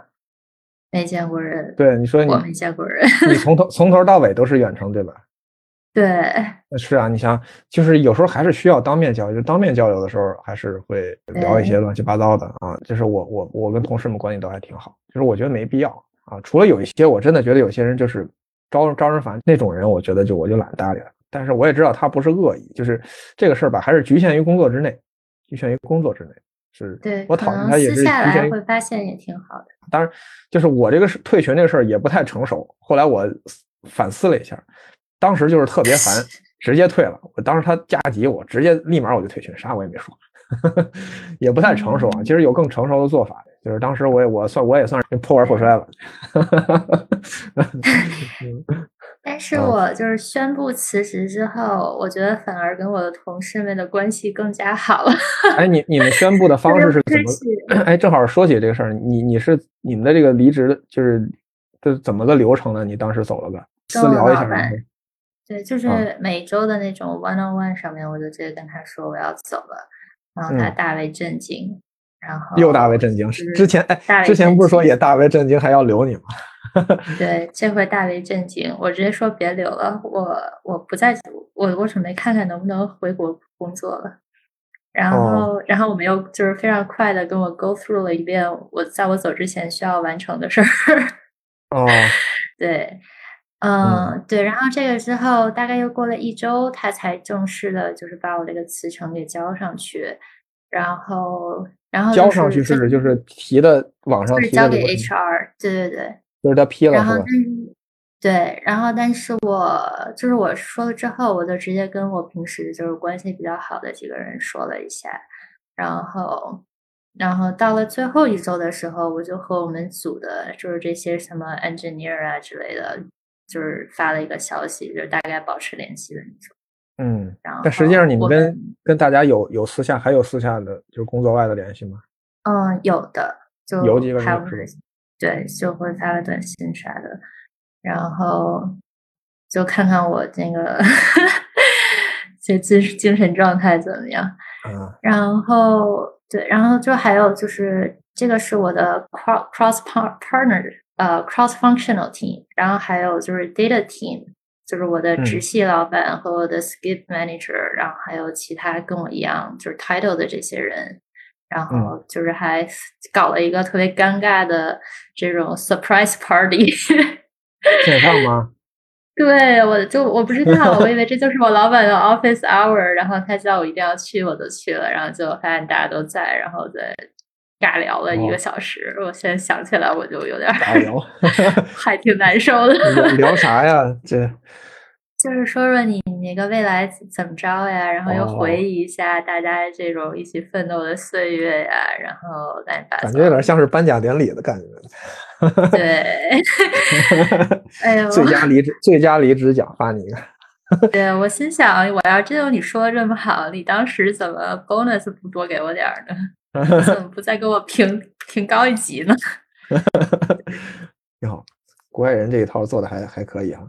Speaker 2: 没见过人。
Speaker 1: 对，你说你
Speaker 2: 没见过人。
Speaker 1: 你从头从头到尾都是远程，对吧？
Speaker 2: 对，
Speaker 1: 是啊，你想，就是有时候还是需要当面交流，就当面交流的时候，还是会聊一些乱七八糟的啊。就是我我我跟同事们关系都还挺好，就是我觉得没必要啊。除了有一些我真的觉得有些人就是招招人烦那种人，我觉得就我就懒得搭理了。但是我也知道他不是恶意，就是这个事儿吧，还是局限于工作之内，局限于工作之内。是
Speaker 2: 对，
Speaker 1: 我讨厌他也是局限于
Speaker 2: 会发现也挺好的。
Speaker 1: 当然，就是我这个是退群这个事儿也不太成熟。后来我反思了一下。当时就是特别烦，直接退了。我当时他加急我，直接立马我就退群，啥我也没说，也不太成熟啊。其实有更成熟的做法，就是当时我也我算我也算是破罐破摔了。
Speaker 2: 但是我就是宣布辞职之后，我觉得反而跟我的同事们的关系更加好了。
Speaker 1: 哎，你你们宣布的方式是怎么？哎，正好说起这个事儿，你你是你们的这个离职就是这怎么个流程呢？你当时走了个私聊一下。
Speaker 2: 对，就是每周的那种 one on one 上面，我就直接跟他说我要走了，然后他大为震惊，然后
Speaker 1: 又大为震惊。之前哎，之前不是说也大为震惊，还要留你吗？
Speaker 2: 对，这回大为震惊，我直接说别留了，我我不在，我我准备看看能不能回国工作了。然后，然后我们又就是非常快的跟我 go through 了一遍我在我走之前需要完成的事儿。
Speaker 1: 哦，
Speaker 2: 对。嗯，对，然后这个之后大概又过了一周，他才正式的，就是把我这个辞呈给交上去，然后，然后
Speaker 1: 交上去是就是提的网上提
Speaker 2: 交给 HR，对对对，
Speaker 1: 就是他批了，
Speaker 2: 然后但是对，然后但是我就是我说了之后，我就直接跟我平时就是关系比较好的几个人说了一下，然后，然后到了最后一周的时候，我就和我们组的就是这些什么 engineer 啊之类的。就是发了一个消息，就是大概保持联系的那种。
Speaker 1: 嗯，
Speaker 2: 然后
Speaker 1: 但实际上你们跟跟大家有有私下还有私下的，就是工作外的联系吗？
Speaker 2: 嗯，有的，就
Speaker 1: 有几个
Speaker 2: 人对，就会发个短信啥的，然后就看看我那个这精精神状态怎么样。
Speaker 1: 嗯，
Speaker 2: 然后对，然后就还有就是这个是我的 cross cross partner。呃，cross-functional team，然后还有就是 data team，就是我的直系老板和我的 skip manager，然后还有其他跟我一样就是 title 的这些人，然后就是还搞了一个特别尴尬的这种 surprise party。对，我就我不知道，我以为这就是我老板的 office hour，然后他叫我一定要去，我就去了，然后就发现大家都在，然后在。尬聊了一个小时，我现在想起来我就有点
Speaker 1: 尬聊，
Speaker 2: 还挺难受的。
Speaker 1: 聊啥呀？这
Speaker 2: 就是说说你那个未来怎么着呀？然后又回忆一下大家这种一起奋斗的岁月呀，然后来把
Speaker 1: 感觉有点像是颁奖典礼的感觉。
Speaker 2: 对，哎呦，
Speaker 1: 最佳离职最佳离职奖发你一个。
Speaker 2: 对我心想，我要真有你说的这么好，你当时怎么 bonus 不多给我点儿呢？怎么不再给我评评高一级呢？
Speaker 1: 挺好，国外人这一套做的还还可以啊。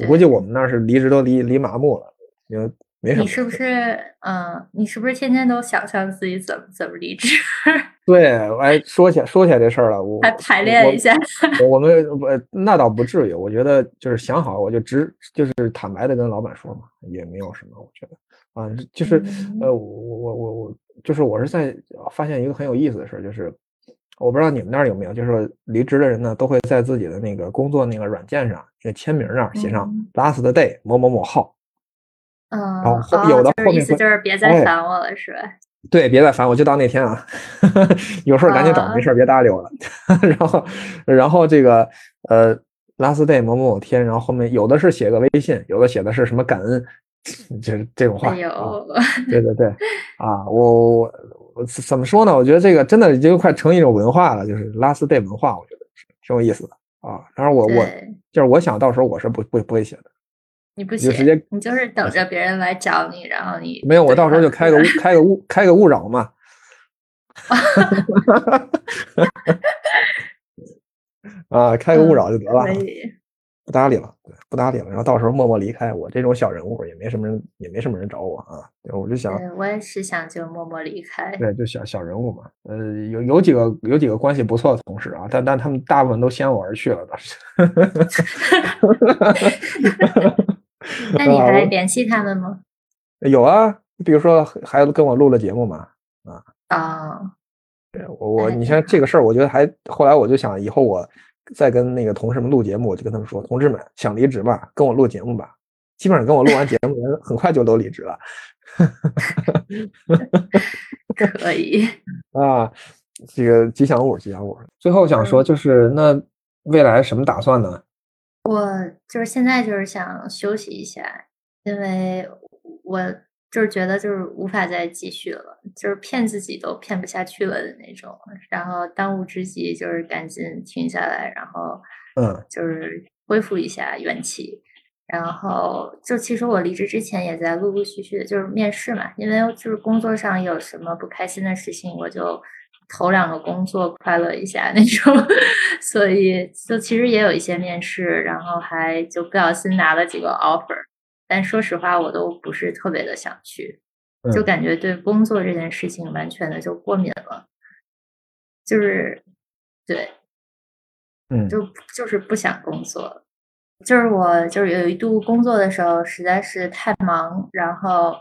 Speaker 1: 我估计我们那是离职都离离麻木了，因为没什么。
Speaker 2: 你是不是嗯？你是不是天天都想象自己怎么怎么离职？
Speaker 1: 对，哎，说起说起来这事儿了，我
Speaker 2: 还排练一下。
Speaker 1: 我们不那倒不至于，我觉得就是想好我就直就是坦白的跟老板说嘛，也没有什么，我觉得啊，就是呃，我我我我。就是我是在发现一个很有意思的事儿，就是我不知道你们那儿有没有，就是离职的人呢都会在自己的那个工作那个软件上，那签名那儿写上 last day 某某某号。
Speaker 2: 嗯，
Speaker 1: 然后有的后面
Speaker 2: 意思就是别再烦我了，是吧？
Speaker 1: 对，别再烦我，就到那天啊，有事儿赶紧找，没事儿别搭理我了。然后，然后这个呃 last day 某某某天，然后后面有的是写个微信，有的写的是什么感恩。这这种话，对对对，啊，我怎么说呢？我觉得这个真的已经快成一种文化了，就是拉斯 day 文化，我觉得是挺有意思的啊。当然，我我就是我想到时候我是不不不会写的
Speaker 2: 你不
Speaker 1: 就直接
Speaker 2: 写，你就是等着别人来找你，然后你
Speaker 1: 没有，我到时候就开个 开个勿开个勿扰嘛。啊，开个勿扰就得了
Speaker 2: 可，以。
Speaker 1: 不搭理了，对，不搭理了，然后到时候默默离开。我这种小人物也没什么人，也没什么人找我啊。对我就想，
Speaker 2: 我也是想就默默离开。
Speaker 1: 对，就小小人物嘛。呃，有有几个有几个关系不错的同事啊，但但他们大部分都先我而去了，倒是。
Speaker 2: 那你还联系他们吗？
Speaker 1: 有啊，比如说孩子跟我录了节目嘛，
Speaker 2: 啊，啊
Speaker 1: 对我我
Speaker 2: 哎
Speaker 1: 你像这个事儿，我觉得还后来我就想，以后我再跟那个同事们录节目，我就跟他们说，同志们想离职吧，跟我录节目吧。基本上跟我录完节目，人很快就都离职了
Speaker 2: 可以。
Speaker 1: 啊。这个吉祥物，吉祥物。最后想说，就是那未来什么打算呢？
Speaker 2: 我就是现在就是想休息一下，因为我就是觉得就是无法再继续了，就是骗自己都骗不下去了的那种。然后当务之急就是赶紧停下来，然后
Speaker 1: 嗯
Speaker 2: 就是恢复一下元气。然后就其实我离职之前也在陆陆续续的就是面试嘛，因为就是工作上有什么不开心的事情，我就头两个工作快乐一下那种，所以就其实也有一些面试，然后还就不小心拿了几个 offer，但说实话我都不是特别的想去，就
Speaker 1: 嗯
Speaker 2: 感觉对工作这件事情完全的就过敏了，就是对，
Speaker 1: 嗯
Speaker 2: 就就是不想工作。就是我就是有一度工作的时候实在是太忙，然后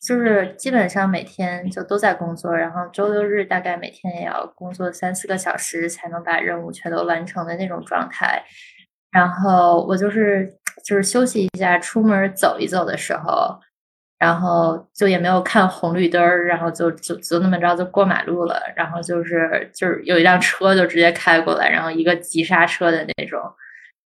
Speaker 2: 就是基本上每天就都在工作，然后周六日大概每天也要工作三四个小时才能把任务全都完成的那种状态。然后我就是就是休息一下，出门走一走的时候，然后就也没有看红绿灯儿，然后就就就那么着就过马路了，然后就是就是有一辆车就直接开过来，然后一个急刹车的那种。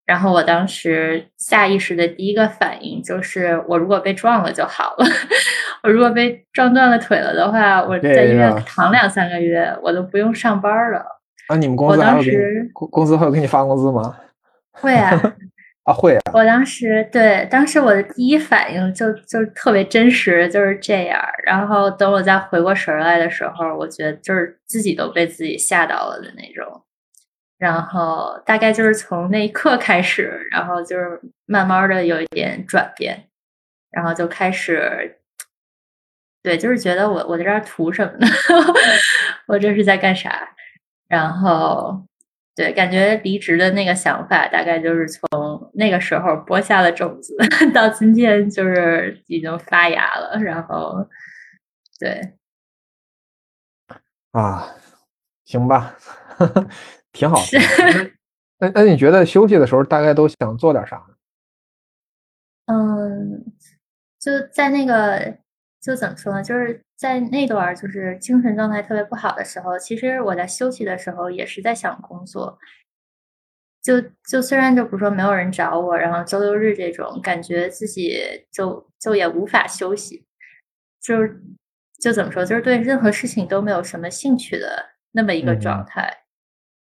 Speaker 2: 然后我当时下意识的第一个反应就是，我如果被撞了就好了。我如果被撞断了腿了的话，我在医院躺两三个月，我都不用上班了。
Speaker 1: 啊，你们公
Speaker 2: 我当
Speaker 1: 司公公司会给你发工资吗？
Speaker 2: 会啊，
Speaker 1: 啊，会啊。
Speaker 2: 我当时对，当时我的第一反应就就特别真实，就是这样。然后等我再回过神来的时候，我觉得就是自己都被自己吓到了的那种。然后大概就是从那一刻开始，然后就是慢慢的有一点转变，然后就开始，对，就是觉得我我在这儿图什么呢？我这是在干啥？然后对，感觉离职的那个想法，大概就是从那个时候播下了种子，到今天就是已经发芽了。然后，对，
Speaker 1: 啊，行吧，挺好。
Speaker 2: 是
Speaker 1: 挺好那 那你觉得休息的时候大概都想做点啥？
Speaker 2: 嗯，就在那个，就怎么说呢？就是在那段就是精神状态特别不好的时候，其实我在休息的时候也是在想工作。就就虽然就比如说没有人找我，然后周六日这种感觉自己就就也无法休息，就是就怎么说，就是对任何事情都没有什么兴趣的那么一个
Speaker 1: 嗯
Speaker 2: 状态。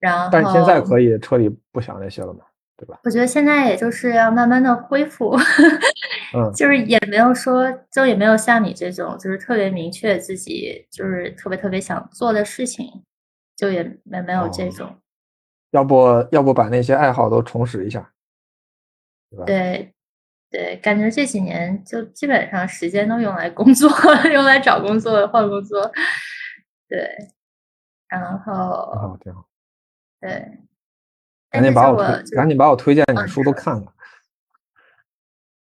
Speaker 2: 然后，
Speaker 1: 但是现在可以彻底不想这些了嘛，对吧？
Speaker 2: 我觉得现在也就是要慢慢的恢复，
Speaker 1: 嗯
Speaker 2: 就是也没有说，就也没有像你这种，就是特别明确自己就是特别特别想做的事情，就也没没有这
Speaker 1: 哦
Speaker 2: 种。
Speaker 1: 要不要不把那些爱好都重拾一下，对吧？
Speaker 2: 对对，感觉这几年就基本上时间都用来工作，用来找工作、换工作。对，然
Speaker 1: 挺
Speaker 2: 后
Speaker 1: 好，挺好。
Speaker 2: 对，
Speaker 1: 赶紧把我推，赶紧把我推荐你的
Speaker 2: 嗯
Speaker 1: 书都看看。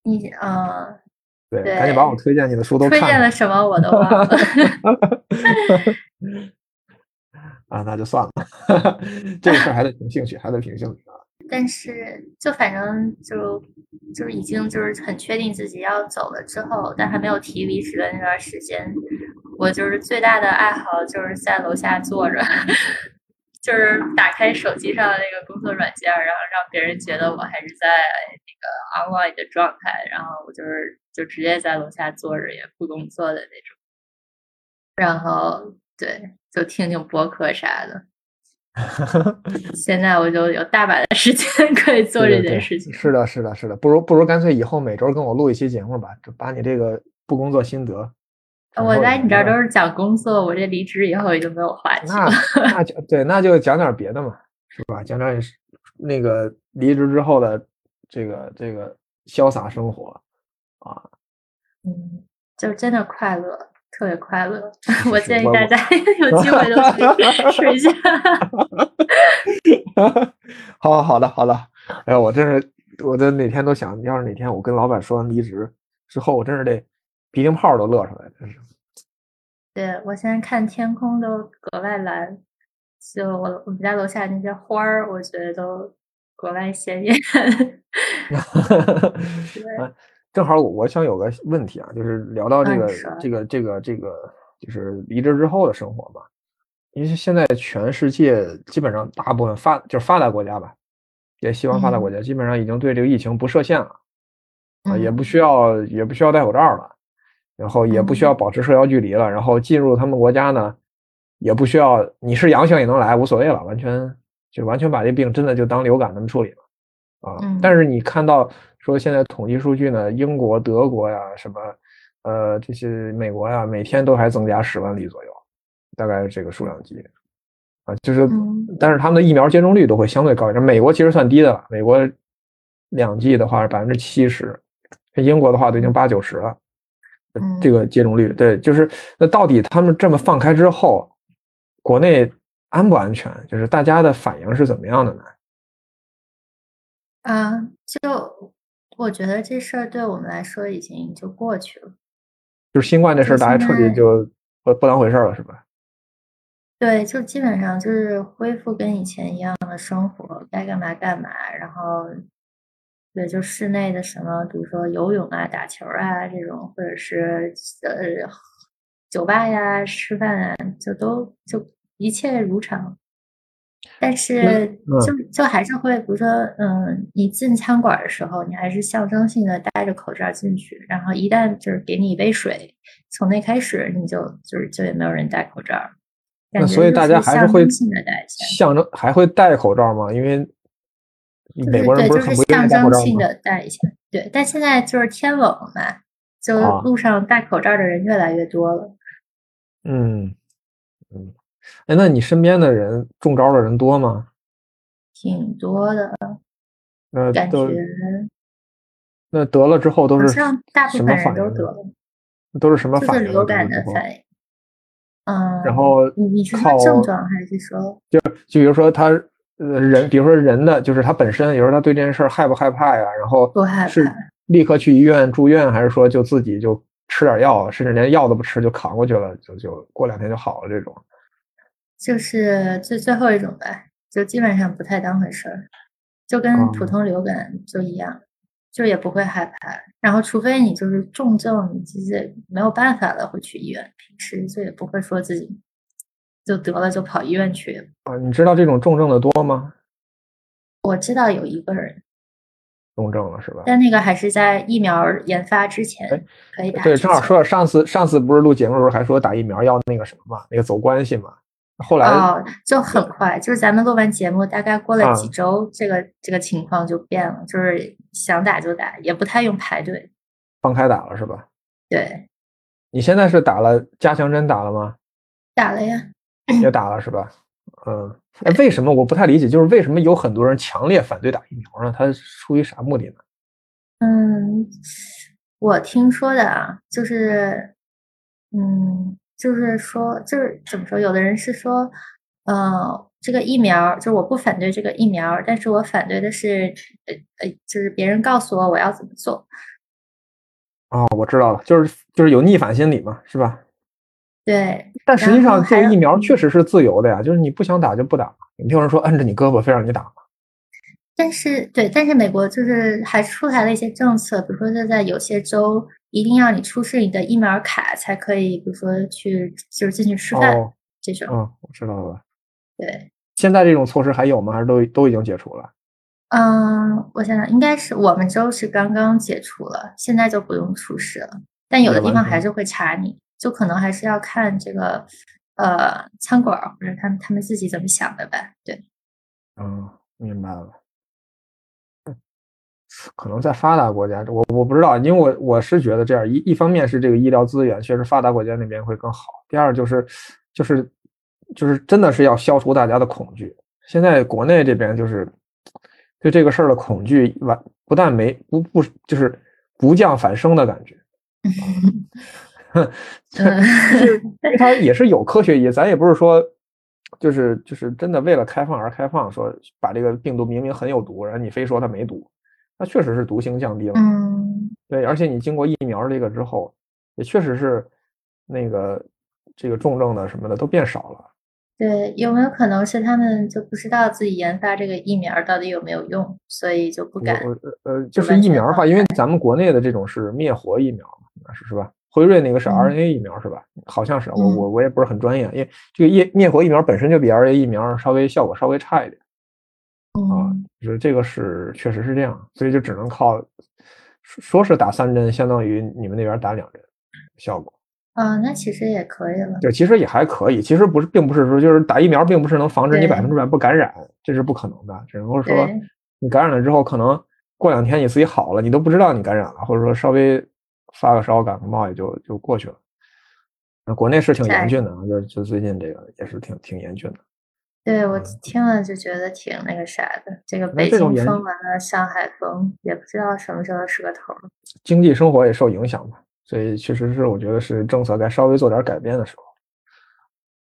Speaker 2: 你啊，
Speaker 1: 对，赶紧把我推荐你的书都
Speaker 2: 推荐了。什么我都忘了。
Speaker 1: 啊，那就算了，这个事儿还得凭兴趣，还得凭兴趣啊。
Speaker 2: 但是就反正就就是已经就是很确定自己要走了之后，但还没有提离职的那段时间，我就是最大的爱好就是在楼下坐着，就是打开手机上的那个工作软件，然后让别人觉得我还是在那个 online 的状态，然后我就是就直接在楼下坐着也不工作的那种，然后对，就听听播客啥的。现在我就有大把的时间可以做这件事情。
Speaker 1: 是的，是的，是的，不如不如干脆以后每周跟我录一期节目吧，就把你这个不工作心得。
Speaker 2: 我在你这儿都是讲工作，我这离职以后也就没有话题
Speaker 1: 了。那那就对，那就讲点别的嘛，是吧？讲点那个离职之后的这个这个潇洒生活啊。
Speaker 2: 嗯，就真的快乐，特别快乐。我建议大家 有机会都 试一下。
Speaker 1: 好好的好的，哎呀，我真是，我这哪天都想，要是哪天我跟老板说完离职之后，我真是得鼻涕泡都乐出来，真是。
Speaker 2: 对我现在看天空都格外蓝，就我我们家楼下那些花儿，我觉得都格外鲜艳。
Speaker 1: 正好我想有个问题啊，就是聊到这个这个这个这个，就是离职之后的生活嘛。因为现在全世界基本上大部分发就是发达国家吧，也西方发达国家基本上已经对这个疫情不设限了，啊，也不需要也不需要戴口罩了，然后也不需要保持社交距离了，然后进入他们国家呢，也不需要你是阳性也能来，无所谓了，完全就完全把这病真的就当流感那么处理了，啊，但是你看到。说现在统计数据呢，英国、德国呀，什么，呃，这些美国呀，每天都还增加十万例左右，大概这个数量级，啊，就是，但是他们的疫苗接种率都会相对高一点。美国其实算低的了，美国两剂的话是百分之七十，英国的话都已经八九十了，这个接种率，对，就是那到底他们这么放开之后，国内安不安全？就是大家的反应是怎么样的呢？
Speaker 2: 啊，就。我觉得这事儿对我们来说已经就过去了，
Speaker 1: 就是新冠这事儿，大家彻底就不不当回事儿了，是吧？
Speaker 2: 对，就基本上就是恢复跟以前一样的生活，该干嘛干嘛。然后，对，就室内的什么，比如说游泳啊、打球啊这种，或者是呃酒吧呀、吃饭啊，就都就一切如常。但是就就还是会，比如说，嗯，你进餐馆的时候，你还是象征性的戴着口罩进去，然后一旦就是给你一杯水，从那开始你就就是就也没有人戴口罩。
Speaker 1: 那所以大家还是会
Speaker 2: 象
Speaker 1: 征还会戴口罩吗？因为美国人
Speaker 2: 不是很不象征性的戴一下。对，但现在就是天冷了嘛，就路上戴口罩的人越来越多了。
Speaker 1: 嗯嗯。哎，那你身边的人中招的人多吗？
Speaker 2: 挺多的，
Speaker 1: 那
Speaker 2: 感觉
Speaker 1: 那得了之后都是
Speaker 2: 大部分人都得了，
Speaker 1: 都是什么反
Speaker 2: 应？就是流感的反应。嗯，
Speaker 1: 然后
Speaker 2: 你你是说症状还是说？
Speaker 1: 就就比如说他呃人，比如说人的就是他本身，有时候他对这件事儿害不害怕呀？然后
Speaker 2: 不害怕，
Speaker 1: 是立刻去医院住院，还是说就自己就吃点药，甚至连药都不吃就扛过去了，就就过两天就好了这种？
Speaker 2: 就是最最后一种呗，就基本上不太当回事儿，就跟普通流感就一样，就也不会害怕。然后，除非你就是重症，你其实没有办法了，会去医院。平时就也不会说自己就得了就跑医院去。
Speaker 1: 啊，你知道这种重症的多吗？
Speaker 2: 我知道有一个人
Speaker 1: 重症了，是吧？
Speaker 2: 但那个还是在疫苗研发之前可以打。
Speaker 1: 对，正好说到上次，上次不是录节目的时候还说打疫苗要那个什么嘛，那个走关系嘛。后来
Speaker 2: 哦，就很快，就是咱们录完节目，大概过了几周，这个这个情况就变了，就是想打就打，也不太用排队，
Speaker 1: 放开打了是吧？
Speaker 2: 对。
Speaker 1: 你现在是打了加强针打了吗？
Speaker 2: 打了呀。
Speaker 1: 也打了是吧？嗯，哎，为什么我不太理解？就是为什么有很多人强烈反对打疫苗呢？他出于啥目的呢？
Speaker 2: 嗯，我听说的啊，就是，嗯。就是说，就是怎么说？有的人是说，呃，这个疫苗，就是我不反对这个疫苗，但是我反对的是，呃呃，就是别人告诉我我要怎么做。
Speaker 1: 哦，我知道了，就是就是有逆反心理嘛，是吧？
Speaker 2: 对。
Speaker 1: 但实际上，这个疫苗确实是自由的呀，就是你不想打就不打。没有人说摁着你胳膊非让你打
Speaker 2: 但是，对，但是美国就是还出台了一些政策，比如说现在有些州。一定要你出示你的疫苗卡才可以，比如说去就是进去吃饭这种。
Speaker 1: 嗯，我知道了。
Speaker 2: 对，
Speaker 1: 现在这种措施还有吗？还是都都已经解除了？
Speaker 2: 嗯，我想想，应该是我们州是刚刚解除了，现在就不用出示了。但有的地方还是会查你，就可能还是要看这个呃餐馆或者他们他们自己怎么想的吧。对，
Speaker 1: 嗯，明白了。可能在发达国家，我我不知道，因为我我是觉得这样一一方面是这个医疗资源确实发达国家那边会更好，第二就是就是就是真的是要消除大家的恐惧。现在国内这边就是对这个事儿的恐惧完不但没不不就是不降反升的感觉，就是因为它也是有科学意义，咱也不是说就是就是真的为了开放而开放，说把这个病毒明明很有毒，然后你非说它没毒。那确实是毒性降低了，
Speaker 2: 嗯，
Speaker 1: 对，而且你经过疫苗这个之后，也确实是那个这个重症的什么的都变少了。
Speaker 2: 对，有没有可能是他们就不知道自己研发这个疫苗到底有没有用，所以就不敢？
Speaker 1: 呃呃，就是疫苗的话，因为咱们国内的这种是灭活疫苗嘛，是是吧？辉瑞那个是 RNA 疫苗是吧？好像是，我我我也不是很专业，因为这个灭灭活疫苗本身就比 RNA 疫苗稍微效果稍微差一点。啊，就是这个是确实是这样，所以就只能靠说是打三针，相当于你们那边打两针效果。
Speaker 2: 啊，那其实也可以了。
Speaker 1: 对其实也还可以，其实不是，并不是说就是打疫苗，并不是能防止你百分之百不感染，这是不可能的。只能够说你感染了之后，可能过两天你自己好了，你都不知道你感染了，或者说稍微发个烧、感个冒也就就过去了。那国内是挺严峻的，就就最近这个也是挺挺严峻的。
Speaker 2: 对我听了就觉得挺那个啥的，这个北京封完了，上海封，也不知道什么时候是个头。
Speaker 1: 经济生活也受影响吧，所以确实是我觉得是政策该稍微做点改变的时候。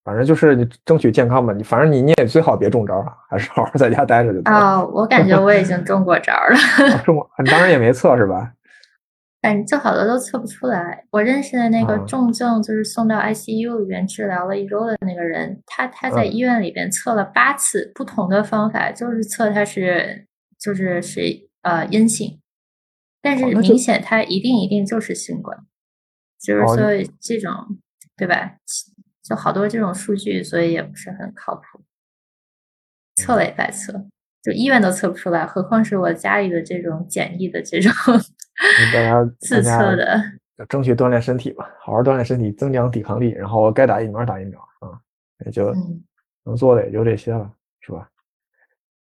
Speaker 1: 反正就是你争取健康吧，你反正你你也最好别中招了，还是好好在家待着就。
Speaker 2: 哦，我感觉我已经中过招了。
Speaker 1: 中过，当然也没测是吧？
Speaker 2: 反正好多都测不出来。我认识的那个重症，就是送到 ICU 里边治疗了一周的那个人，他他在医院里边测了八次不同的方法，就是测他是就是是呃阴性，但是明显他一定一定就是新冠，就是所以这种对吧？就好多这种数据，所以也不是很靠谱，测了也白测。就医院都测不出来，何况是我家里的这种简易的这种大家 自测的。
Speaker 1: 争取锻炼身体吧，好好锻炼身体，增强抵抗力。然后该打疫苗打疫苗啊，也就能做的也就这些了，是吧？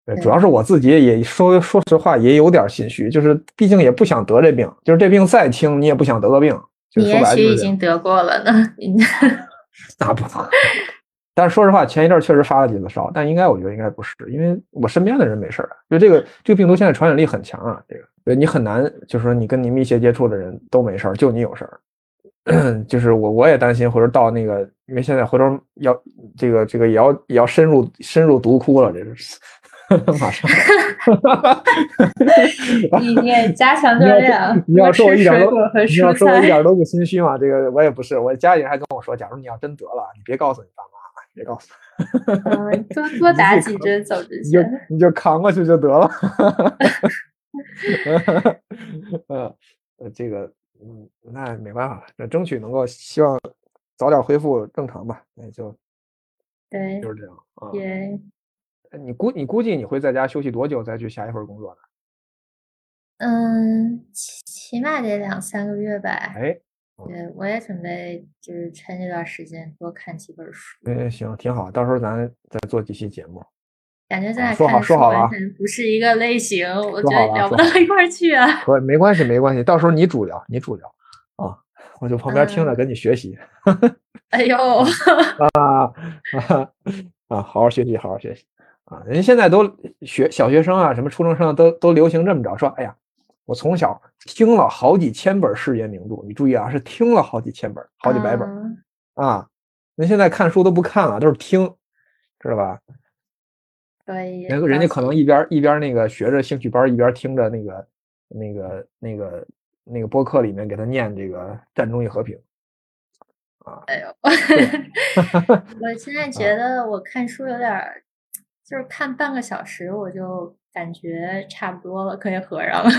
Speaker 1: 对，主要是我自己也说说实话也有点心虚，就是毕竟也不想得这病，就是这病再轻你也不想得个病。
Speaker 2: 你也许已经得过了呢，
Speaker 1: 那不。但是说实话，前一阵确实发了几次烧，但应该我觉得应该不是，因为我身边的人没事儿啊。就这个这个病毒现在传染力很强啊，这个对你很难，就是说你跟你密切接触的人都没事儿，就你有事儿。就是我我也担心，或者到那个，因为现在回头要这个这个也要也要深入深入毒窟了，这是 马上。
Speaker 2: 你你也加强 锻炼，
Speaker 1: 你要说我一点都你要说我一点都不心虚嘛？这个我也不是，我家里人还跟我说，假如你要真得了，你别告诉你爸妈。别告诉
Speaker 2: 嗯，多多打几针走之前，
Speaker 1: 你就你就扛过去就得了。呃，这个，嗯，那没办法，那争取能够希望早点恢复正常吧。那就
Speaker 2: 对，
Speaker 1: 就是这样啊。
Speaker 2: 对，
Speaker 1: 你估你估计你会在家休息多久再去下一份工作呢？
Speaker 2: 嗯，起起码得两三个月吧。
Speaker 1: 哎。
Speaker 2: 对，我也准备就是趁这段时间多看几本书。
Speaker 1: 嗯，行，挺好，到时候咱再做几期节目。
Speaker 2: 感觉咱俩
Speaker 1: 说好说好了，
Speaker 2: 不是一个类型，我觉得聊不到一块去啊。
Speaker 1: 可没关系，没关系，到时候你主聊，你主聊啊，我就旁边听着，跟你学习。
Speaker 2: 哎呦，
Speaker 1: 啊啊啊！好好学习，好好学习啊！人现在都学小学生啊，什么初中生都都流行这么着，说，哎呀。我从小听了好几千本世界名著，你注意啊，是听了好几千本、好几百本啊。那现在看书都不看了，都是听，知道吧？
Speaker 2: 可以。
Speaker 1: 人人家可能一边一边那个学着兴趣班，一边听着那个那个那个那个播客里面给他念这个《战争与和平》啊。
Speaker 2: 哎呦，我现在觉得我看书有点，就是看半个小时我就感觉差不多了，可以合上了。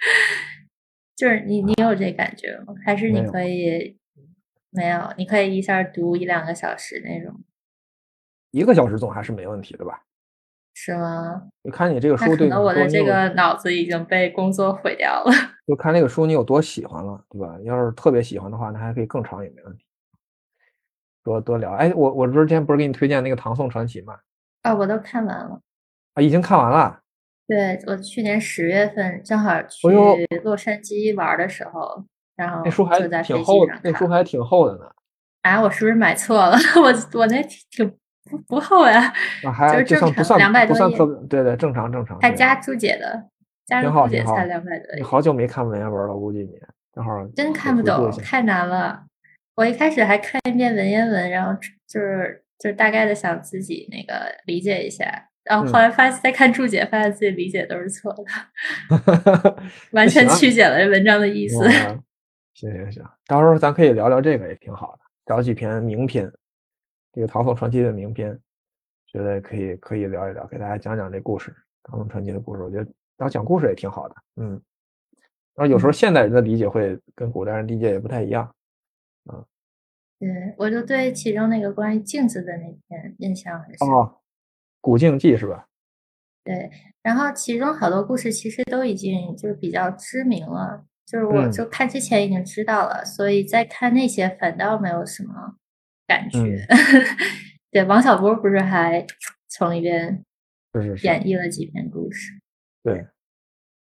Speaker 2: 就是你，你有这感觉吗？还是你可以没有？你可以一下读一两个小时那种，
Speaker 1: 一个小时总还是没问题的吧？
Speaker 2: 是吗？
Speaker 1: 你看你这个书，对，
Speaker 2: 我的这个脑子已经被工作毁掉了。
Speaker 1: 就看那个书你有多喜欢了，对吧？要是特别喜欢的话，那还可以更长也没问题。多多聊。哎，我我之前不是给你推荐那个《唐宋传奇》吗？
Speaker 2: 啊，我都看完了。
Speaker 1: 啊，已经看完了。
Speaker 2: 对，我去年十月份正好去洛杉矶玩的时候，然后
Speaker 1: 那书还挺厚，那书还挺厚的呢。
Speaker 2: 啊，我是不是买错了？我我那挺不不厚呀，就是正常两百多页。
Speaker 1: 对对，正常正常。
Speaker 2: 还加注解的，加注解才两百多页。
Speaker 1: 你好久没看文言文了，估计你正好。
Speaker 2: 真看不懂，太难了。我一开始还看一遍文言文，然后就是就是大概的想自己那个理解一下。然后后来发现再看注解，发现自己理解都是错的，完全曲解了文章的意思。
Speaker 1: 行行行，到时候咱可以聊聊这个，也挺好的。找几篇名篇，这个《唐宋传奇》的名篇，觉得可以可以聊一聊，给大家讲讲这故事，《唐宋传奇》的故事。我觉得当讲故事也挺好的，嗯。然后有时候现代人的理解会跟古代人理解也不太一样，
Speaker 2: 啊。对，我就对其中那个关于镜子的那篇印象很深。
Speaker 1: 古镜记是吧？
Speaker 2: 对，然后其中好多故事其实都已经就是比较知名了，就是我就看之前已经知道了，所以在看那些反倒没有什么感觉。对，王小波不是还从里边演绎了几篇故事？
Speaker 1: 对，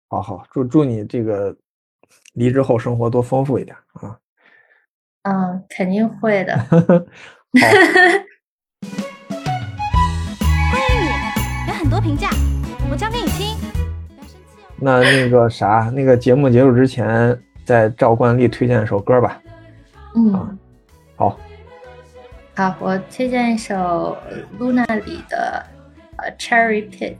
Speaker 1: 好好祝祝你这个离职后生活多丰富一点啊！
Speaker 2: 嗯，肯定会的。
Speaker 1: 好。
Speaker 3: 评价，我讲给你听。
Speaker 1: 那那个啥，那个节目结束之前，再照惯例推荐一首歌吧。
Speaker 2: 嗯，
Speaker 1: 好。
Speaker 2: 好，我推荐一首 Luna 里的呃 Cherry Pit。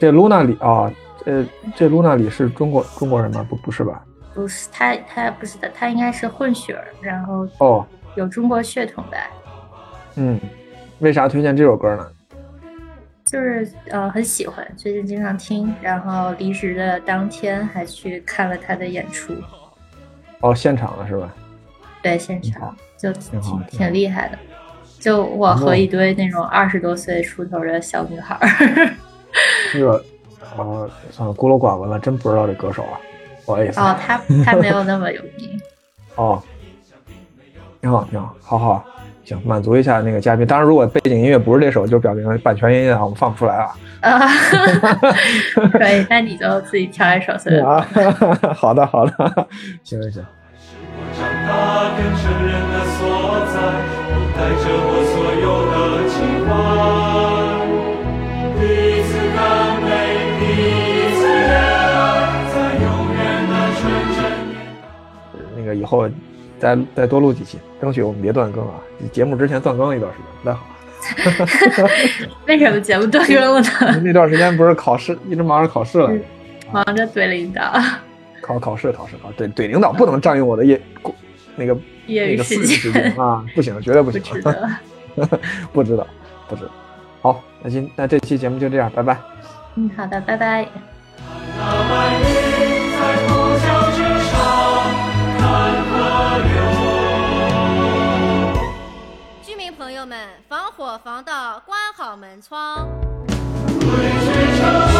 Speaker 1: 这 Luna 里啊，呃，这 Luna 里是中国中国人吗？不，不是吧？
Speaker 2: 不是，他他不是的，他应该是混血，然后
Speaker 1: 哦，
Speaker 2: 有中国血统的。
Speaker 1: 嗯，为啥推荐这首歌呢？
Speaker 2: 就是呃很喜欢，最近经常听，然后离职的当天还去看了他的演出。
Speaker 1: 哦，现场了是吧？
Speaker 2: 对，现场就挺挺厉害的。就我和一堆那种二十多岁出头的小女孩。
Speaker 1: 这个啊，算了，孤陋寡闻了，真不知道这歌手啊，不好意思。
Speaker 2: 哦，他他没有那么有名。
Speaker 1: 哦，挺好，挺好，好好。行，满足一下那个嘉宾。当然，如果背景音乐不是这首，就表明版权音乐啊，我们放不出来啊。
Speaker 2: 啊，可以，那你就自己挑一首随便。
Speaker 1: 啊，好的，好的，行行行。那个以后。再再多录几期，争取我们别断更啊！节目之前断更了一段时间，不太好。
Speaker 2: 为什么节目断更了呢？
Speaker 1: 那段时间不是考试，一直忙着考试了，
Speaker 2: 忙着怼领导。
Speaker 1: 考考试考试考怼怼领导不能占用我的业那个那个私人时间啊！不行，绝对不行。
Speaker 2: 不知道，
Speaker 1: 不知道，不知道。好，那今那这期节目就这样，拜拜。
Speaker 2: 嗯，好的，拜拜。
Speaker 3: 我防盗关好门窗。鬼吹